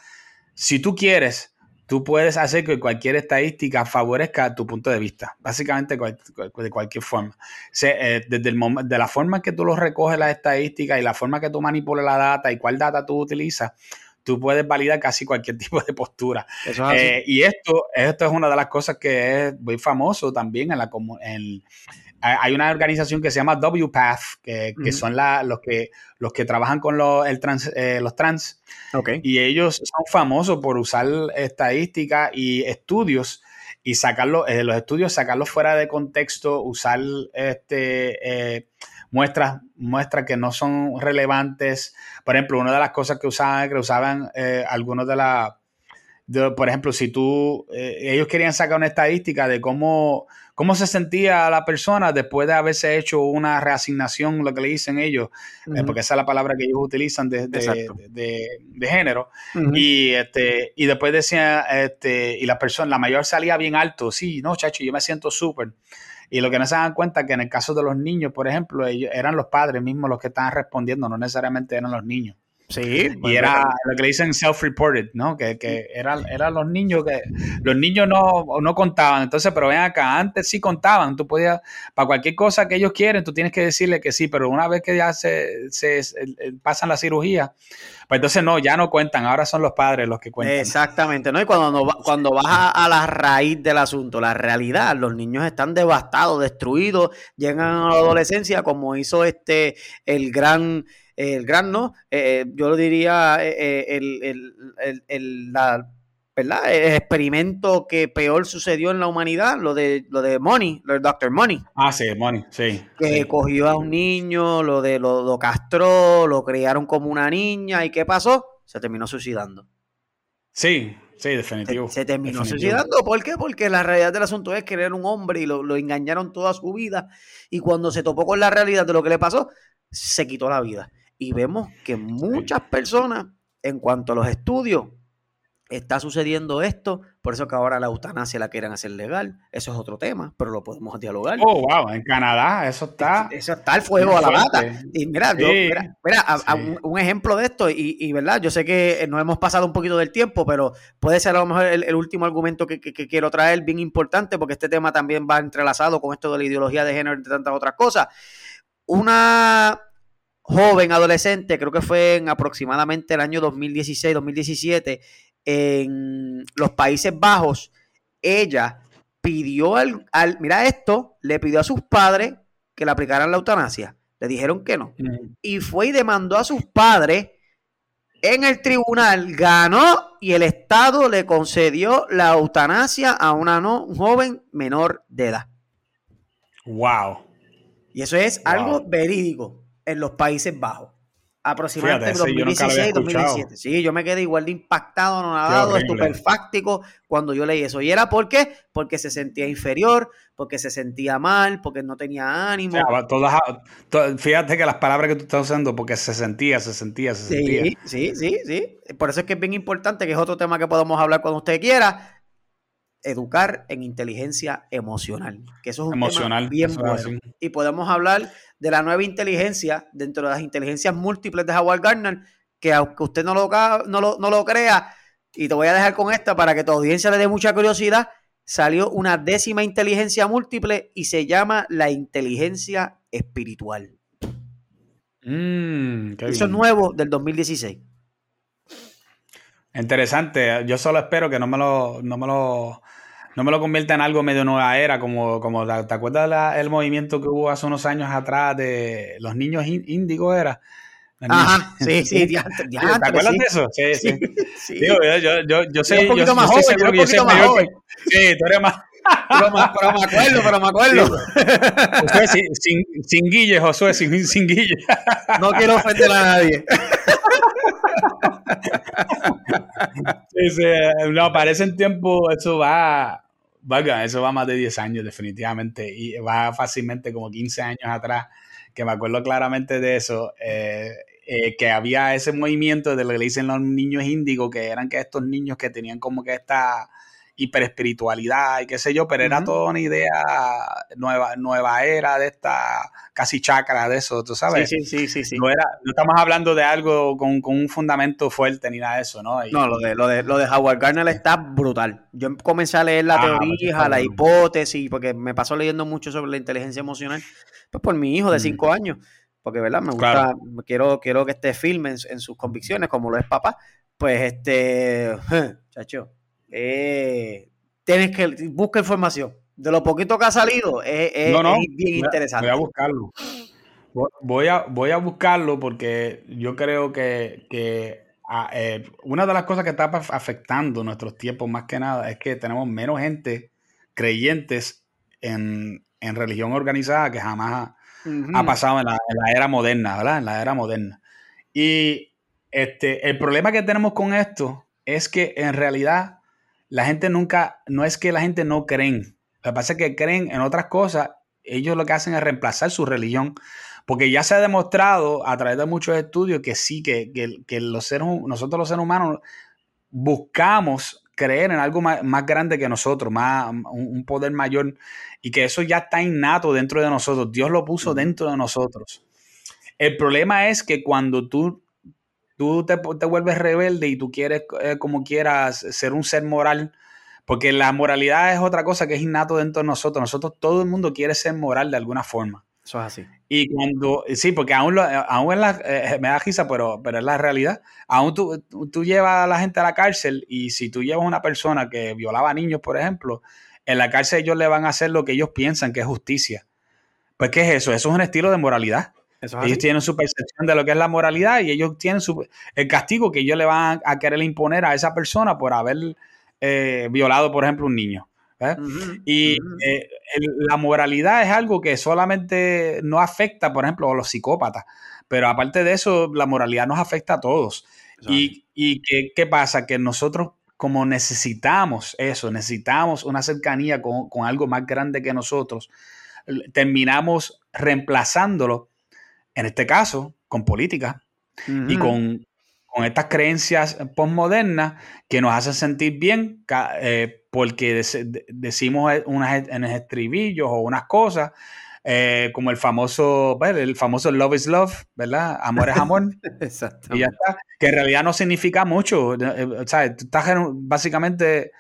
si tú quieres tú puedes hacer que cualquier estadística favorezca tu punto de vista, básicamente de cualquier forma. Eh, desde el momento, de la forma en que tú los recoges las estadísticas y la forma que tú manipulas la data y cuál data tú utilizas, tú puedes validar casi cualquier tipo de postura. Eh, y esto, esto es una de las cosas que es muy famoso también en la en, hay una organización que se llama WPATH, que, que son los, que, los que trabajan con los, el trans, eh, los trans. Y ellos son famosos por usar estadísticas y estudios y sacarlos, eh, los estudios, sacarlos fuera de contexto, usar este, eh, muestras, muestras que no son relevantes. Por ejemplo, una de las cosas que usaban, que usaban algunos de por ejemplo, si tú, ellos querían sacar una estadística de cómo cómo se sentía la persona después de haberse hecho una reasignación, lo que le dicen ellos, eh, porque esa es la palabra que ellos utilizan de, de, género. y, este, y después decía, este, y la persona, la mayor salía bien alto, sí, no, chacho, yo me siento súper. Y lo que no se dan cuenta que en el caso de los niños, por ejemplo, ellos, eran los padres mismos los que estaban respondiendo, no necesariamente eran los niños. Sí. Y era lo que le dicen self-reported, ¿no? Que, que eran los niños que los niños no, no contaban. Entonces, pero ven acá, antes sí contaban. Tú podías, para cualquier cosa que ellos quieren, tú tienes que decirle que sí, pero una vez que ya se, se, pasan la cirugía, pues entonces no, ya no cuentan, ahora son los padres los que cuentan. Exactamente, ¿no? Y cuando, cuando vas a, a la raíz del asunto, la realidad, los niños están devastados, destruidos, llegan a la adolescencia, como hizo este el gran el gran no, eh, yo lo diría eh, eh, el, el, experimento que peor sucedió en la humanidad, lo de lo de Money, lo de Dr. Money. Ah, sí, Money, sí. Que cogió a un niño, lo de lo, lo castró, lo criaron como una niña, ¿y qué pasó? Se terminó suicidando. Sí, Sí, definitivo. Se, terminó suicidando. ¿Por qué? Porque la realidad del asunto es que era un hombre y lo, lo, engañaron toda su vida. Y cuando se topó con la realidad de lo que le pasó, se quitó la vida y vemos que muchas personas, en cuanto a los estudios, está sucediendo esto, por eso que ahora la eutanasia la quieren hacer legal, eso es otro tema, pero lo podemos dialogar. Oh, wow, en Canadá eso está... Eso está el fuego a la lata. Y mira, mira, un, ejemplo de esto, y, verdad, yo sé que nos hemos pasado un poquito del tiempo, pero puede ser a lo mejor el, último argumento que, que, quiero traer, bien importante, porque este tema también va entrelazado con esto de la ideología de género y tantas otras cosas. Una joven, adolescente, creo que fue en aproximadamente el año 2016-2017, en los Países Bajos, ella pidió al, mira esto, le pidió a sus padres que le aplicaran la eutanasia. Le dijeron que no. Mm. Y fue y demandó a sus padres en el tribunal, ganó y el Estado le concedió la eutanasia a una no, un joven menor de edad. Wow. Y eso es algo verídico en los Países Bajos. Aproximadamente 2016-2017. Sí, yo me quedé igual de impactado, nadado, estupefáctico cuando yo leí eso. ¿Y era por qué? Porque se sentía inferior, porque se sentía mal, porque no tenía ánimo. fíjate que las palabras que tú estás usando, porque se sentía, se sentía, se sentía. Sí, sí, sí. Por eso es que es bien importante, que es otro tema que podemos hablar cuando usted quiera, educar en inteligencia emocional, que eso es un emocional, tema bien bueno. Y podemos hablar de la nueva inteligencia dentro de las inteligencias múltiples de Howard Gardner, que aunque usted no lo, no lo, no lo crea, y te voy a dejar con esta para que tu audiencia le dé mucha curiosidad, salió una décima inteligencia múltiple y se llama la inteligencia espiritual. Mm, Eso es nuevo del 2016. Interesante. Yo solo espero que no me lo, no me lo no me lo convierta en algo medio nueva era, como, como ¿te acuerdas el movimiento que hubo hace unos años atrás de los niños índigos era? Ajá, sí, sí, ¿Te acuerdas de eso? Sí, sí. sí. Digo, yo, yo, yo, sé, un poquito más joven, yo un poquito más joven. sí, tú eres más... Pero, me acuerdo, pero me acuerdo. Josué, sin, sin, sin Guille, Josué, sin, sin Guille. No quiero ofender a nadie. Sí, sí, no, parece en tiempo, eso va, Valga, eso va más de 10 años definitivamente y va fácilmente como 15 años atrás, que me acuerdo claramente de eso, eh, eh, que había ese movimiento de lo que dicen los niños índigos, que eran que estos niños que tenían como que esta hiperespiritualidad y qué sé yo, pero era toda una idea nueva, nueva era de esta casi chakra de eso, tú sabes. Sí, sí, sí, sí. No, era, no estamos hablando de algo con, un fundamento fuerte ni nada de eso, ¿no? no, lo de, lo, de, lo de Howard Gardner está brutal. Yo comencé a leer la ah, teoría, la hipótesis, porque me pasó leyendo mucho sobre la inteligencia emocional, pues por mi hijo de cinco años porque verdad me gusta, quiero, quiero que esté firme en, sus convicciones, como lo es papá, pues este, chacho, eh, tienes que buscar información. De lo poquito que ha salido, es, bien interesante. Voy a buscarlo. Voy a, voy a buscarlo porque yo creo que, ah, eh, una de las cosas que está afectando nuestros tiempos más que nada es que tenemos menos gente creyentes en, en religión organizada que jamás ha pasado en la, era moderna, ¿verdad? En la era moderna. Y este, el problema que tenemos con esto es que en realidad la gente nunca, no es que la gente no creen, lo que pasa es que creen en otras cosas, ellos lo que hacen es reemplazar su religión, porque ya se ha demostrado a través de muchos estudios que sí, que, que, los seres, nosotros los seres humanos buscamos creer en algo más, grande que nosotros, más, un, poder mayor, y que eso ya está innato dentro de nosotros. Dios lo puso dentro de nosotros. El problema es que cuando tú, tú te, vuelves rebelde y tú quieres, eh, como quieras, ser un ser moral, porque la moralidad es otra cosa que es innato dentro de nosotros. Nosotros, todo el mundo quiere ser moral de alguna forma. Eso es así. Y cuando, sí, porque aún, aún la, eh, me da risa, pero, pero es la realidad. Aún tú, tú, llevas a la gente a la cárcel y si tú llevas a una persona que violaba a niños, por ejemplo, en la cárcel ellos le van a hacer lo que ellos piensan que es justicia. Pues, ¿qué es eso? Eso es un estilo de moralidad. Ellos tienen su percepción de lo que es la moralidad y ellos tienen su, el castigo que ellos le van a, querer imponer a esa persona por haber eh, violado, por ejemplo, un niño. ¿eh? y eh, la moralidad es algo que solamente no afecta, por ejemplo, a los psicópatas, pero aparte de eso, la moralidad nos afecta a todos. Y, y ¿qué, pasa? Que nosotros como necesitamos eso, necesitamos una cercanía con, algo más grande que nosotros, terminamos reemplazándolo, en este caso, con política y con, con estas creencias postmodernas que nos hacen sentir bien eh, porque decimos unas en estribillos o unas cosas eh, como el famoso, el famoso love is love, ¿verdad? Amor es amor. y ya está. Que en realidad no significa mucho. Eh, o sea, estás básicamente,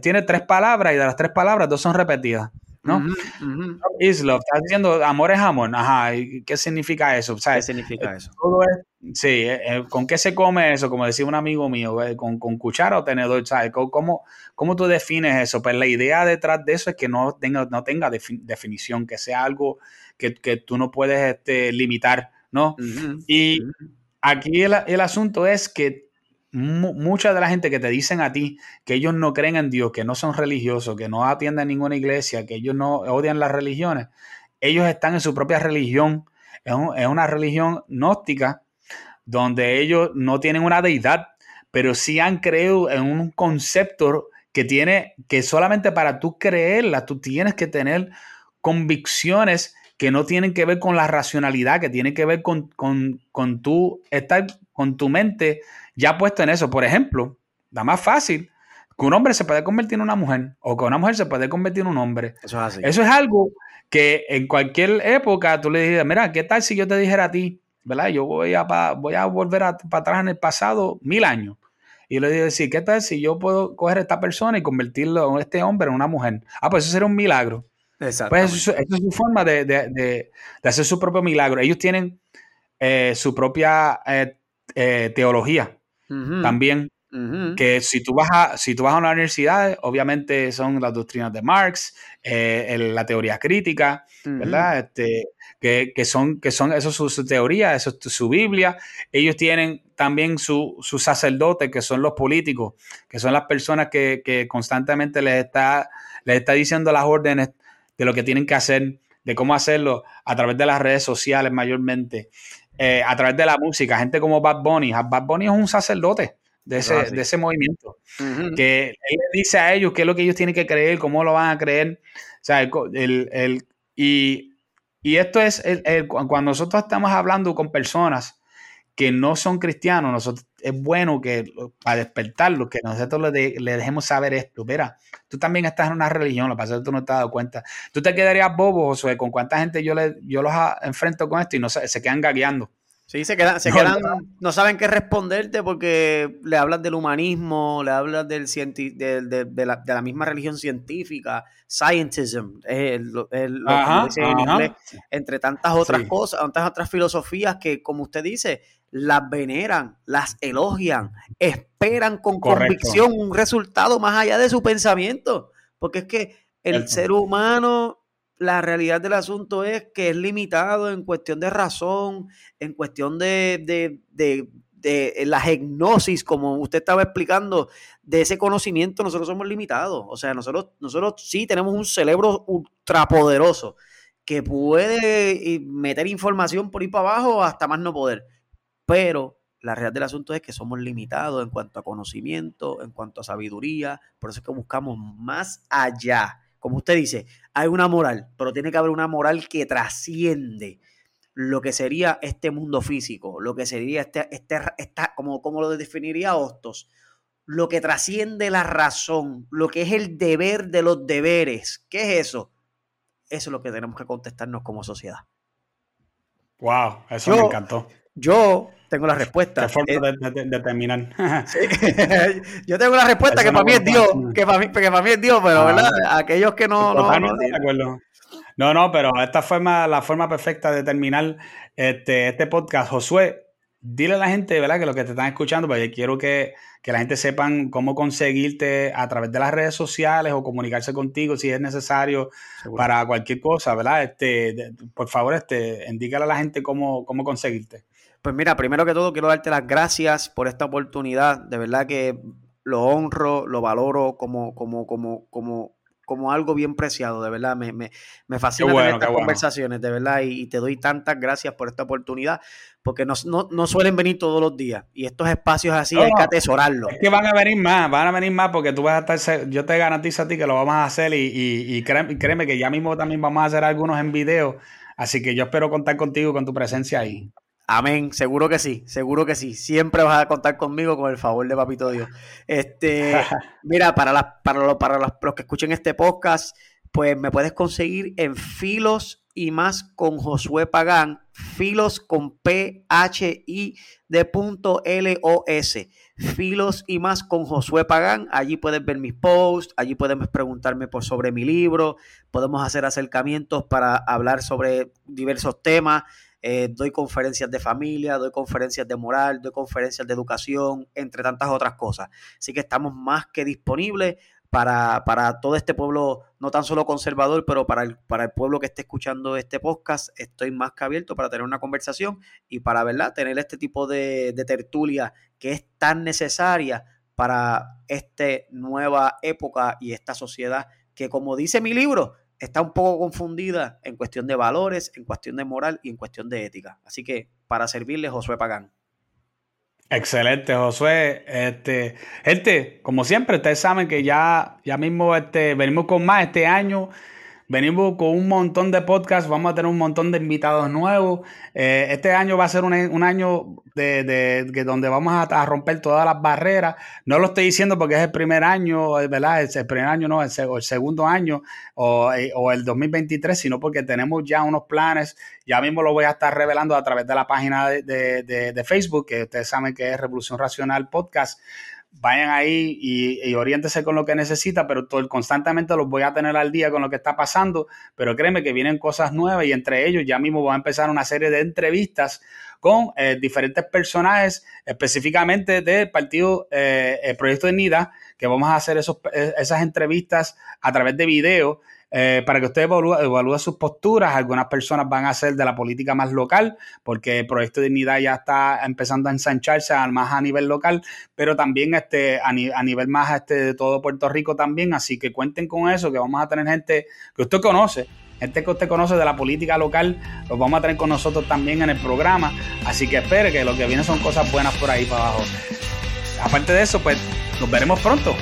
tiene tres palabras y de las tres palabras dos son repetidas. ¿No? Is love, estás diciendo amor es amor, ajá, ¿qué significa eso? ¿Qué significa eso? sí, eh, eh, ¿con qué se come eso? Como decía un amigo mío, ¿con, con cuchara o tenedor? ¿sabes? ¿Cómo, ¿Cómo, tú defines eso? Pues la idea detrás de eso es que no tenga, no tenga definición, que sea algo que, que tú no puedes este, limitar, ¿no? Y aquí el, el asunto es que mucha de la gente que te dicen a ti que ellos no creen en Dios, que no son religiosos, que no atienden ninguna iglesia, que ellos no odian las religiones, ellos están en su propia religión, es, una religión gnóstica donde ellos no tienen una deidad, pero sí han creído en un concepto que tiene, que solamente para tú creerla, tú tienes que tener convicciones que no tienen que ver con la racionalidad, que tienen que ver con, con, con estar con tu mente ya puesto en eso. Por ejemplo, la más fácil, que un hombre se puede convertir en una mujer o que una mujer se puede convertir en un hombre. Eso es así. Eso es algo que en cualquier época tú le dices, mira, ¿qué tal si yo te dijera a ti, ¿verdad? Yo voy a, voy a volver para atrás en el pasado mil años. Y le digo, sí, ¿qué tal si yo puedo coger a esta persona y convertirlo, este hombre, en una mujer? Ah, pues eso sería un milagro. Exacto. Pues eso, es su forma de, hacer su propio milagro. Ellos tienen eh, su propia eh, eh, teología también. Que si tú, vas a, si tú vas a una universidad, obviamente son las doctrinas de Marx, eh, la teoría crítica, ¿verdad? Este, que, son, que son, eso es su, teoría, eso es su Biblia. Ellos tienen también su, su sacerdote, que son los políticos, que son las personas que, constantemente les está, les está diciendo las órdenes de lo que tienen que hacer, de cómo hacerlo a través de las redes sociales mayormente. Eh, a través de la música, gente como Bad Bunny. Bad Bunny es un sacerdote de ese, de ese movimiento, que él dice a ellos qué es lo que ellos tienen que creer, cómo lo van a creer. O sea, el, y, y, esto es, cuando nosotros estamos hablando con personas que no son cristianos, nosotros es bueno que para despertarlo, que nosotros le, le, dejemos saber esto. Mira, tú también estás en una religión, lo que pasa es que tú no te has dado cuenta. Tú te quedarías bobo, Josué, con cuánta gente yo, le, yo los enfrento con esto y no se, se quedan gagueando. Sí, se quedan, se no, quedan, no saben qué responderte porque le hablas del humanismo, le hablas del de, de, de, la, de, la, misma religión científica, scientism, el, el, ajá, ajá. Inglés, entre tantas otras sí. cosas, tantas otras filosofías que, como usted dice, las veneran, las elogian, esperan con Correcto. convicción un resultado más allá de su pensamiento, porque es que el, ser humano la realidad del asunto es que es limitado en cuestión de razón, en cuestión de, de, de, de, la hipnosis, como usted estaba explicando, de ese conocimiento, nosotros somos limitados. O sea, nosotros, nosotros sí tenemos un cerebro ultrapoderoso que puede meter información por ahí para abajo hasta más no poder. Pero la realidad del asunto es que somos limitados en cuanto a conocimiento, en cuanto a sabiduría, por eso es que buscamos más allá como usted dice, hay una moral, pero tiene que haber una moral que trasciende lo que sería este mundo físico, lo que sería este, este esta, como, como lo definiría Hostos, lo que trasciende la razón, lo que es el deber de los deberes. ¿Qué es eso? Eso es lo que tenemos que contestarnos como sociedad. Wow, eso yo, me encantó. Yo tengo la respuesta. Qué forma de, de, de, terminar. Sí. yo tengo la respuesta Eso que para mí es Dios, que para mí, que para mí es Dios, pero ah, ¿verdad? aquellos que no... No, no, de acuerdo. no, no, pero esta forma, la forma perfecta de terminar este, este podcast, Josué, dile a la gente, ¿verdad? Que lo que te están escuchando, porque quiero que, que, la gente sepan cómo conseguirte a través de las redes sociales o comunicarse contigo si es necesario Seguro. para cualquier cosa, ¿verdad? Este, por favor, este, indícale a la gente cómo, cómo conseguirte. Pues mira, primero que todo quiero darte las gracias por esta oportunidad. De verdad que lo honro, lo valoro como, como, como, como, como algo bien preciado. De verdad, me, me, me fascina bueno, tener estas bueno. conversaciones, de verdad, y, y, te doy tantas gracias por esta oportunidad, porque no, no, no, suelen venir todos los días. Y estos espacios así no, hay que atesorarlos. Es que van a venir más, van a venir más, porque tú vas a estar, yo te garantizo a ti que lo vamos a hacer y, y, y créeme, créeme que ya mismo también vamos a hacer algunos en video. Así que yo espero contar contigo con tu presencia ahí. Amén, seguro que sí, seguro que sí. Siempre vas a contar conmigo con el favor de Papito Dios. Este, mira, para, las, para, los, para los, los, que escuchen este podcast, pues me puedes conseguir en Filos y más con Josué Pagán, Filos con P H I de punto L O S. Filos y más con Josué Pagán. Allí puedes ver mis posts, allí puedes preguntarme por sobre mi libro, podemos hacer acercamientos para hablar sobre diversos temas. Eh, doy conferencias de familia, doy conferencias de moral, doy conferencias de educación, entre tantas otras cosas. Así que estamos más que disponibles para, para todo este pueblo, no tan solo conservador, pero para el, para el pueblo que esté escuchando este podcast, estoy más que abierto para tener una conversación y para, ¿verdad?, tener este tipo de, de tertulia que es tan necesaria para esta nueva época y esta sociedad que, como dice mi libro, está un poco confundida en cuestión de valores, en cuestión de moral y en cuestión de ética. Así que para servirle, Josué Pagán. Excelente, Josué. Este, gente, como siempre, ustedes saben que ya, ya mismo este, venimos con más este año. Venimos con un montón de podcasts, vamos a tener un montón de invitados nuevos. Eh, este año va a ser un, un año de, de, de, donde vamos a, romper todas las barreras. No lo estoy diciendo porque es el primer año, ¿verdad? Es el primer año, no, el, el segundo año o, eh, o, el 2023, sino porque tenemos ya unos planes. Ya mismo lo voy a estar revelando a través de la página de, de Facebook, que ustedes saben que es Revolución Racional Podcast vayan ahí y, y oriéntese con lo que necesita, pero todo, constantemente los voy a tener al día con lo que está pasando, pero créeme que vienen cosas nuevas y entre ellos ya mismo voy a empezar una serie de entrevistas con eh, diferentes personajes específicamente del partido eh, el Proyecto de NIDA, que vamos a hacer esos, eh, esas entrevistas a través de video eh, para que usted evalúe, evalúe, sus posturas. Algunas personas van a ser de la política más local, porque el Proyecto de Dignidad ya está empezando a ensancharse más a nivel local, pero también este, a, a nivel más este, de todo Puerto Rico también. Así que cuenten con eso, que vamos a tener gente que usted conoce, gente que usted conoce de la política local, los vamos a tener con nosotros también en el programa. Así que espere que lo que viene son cosas buenas por ahí para abajo. Aparte de eso, pues nos veremos pronto.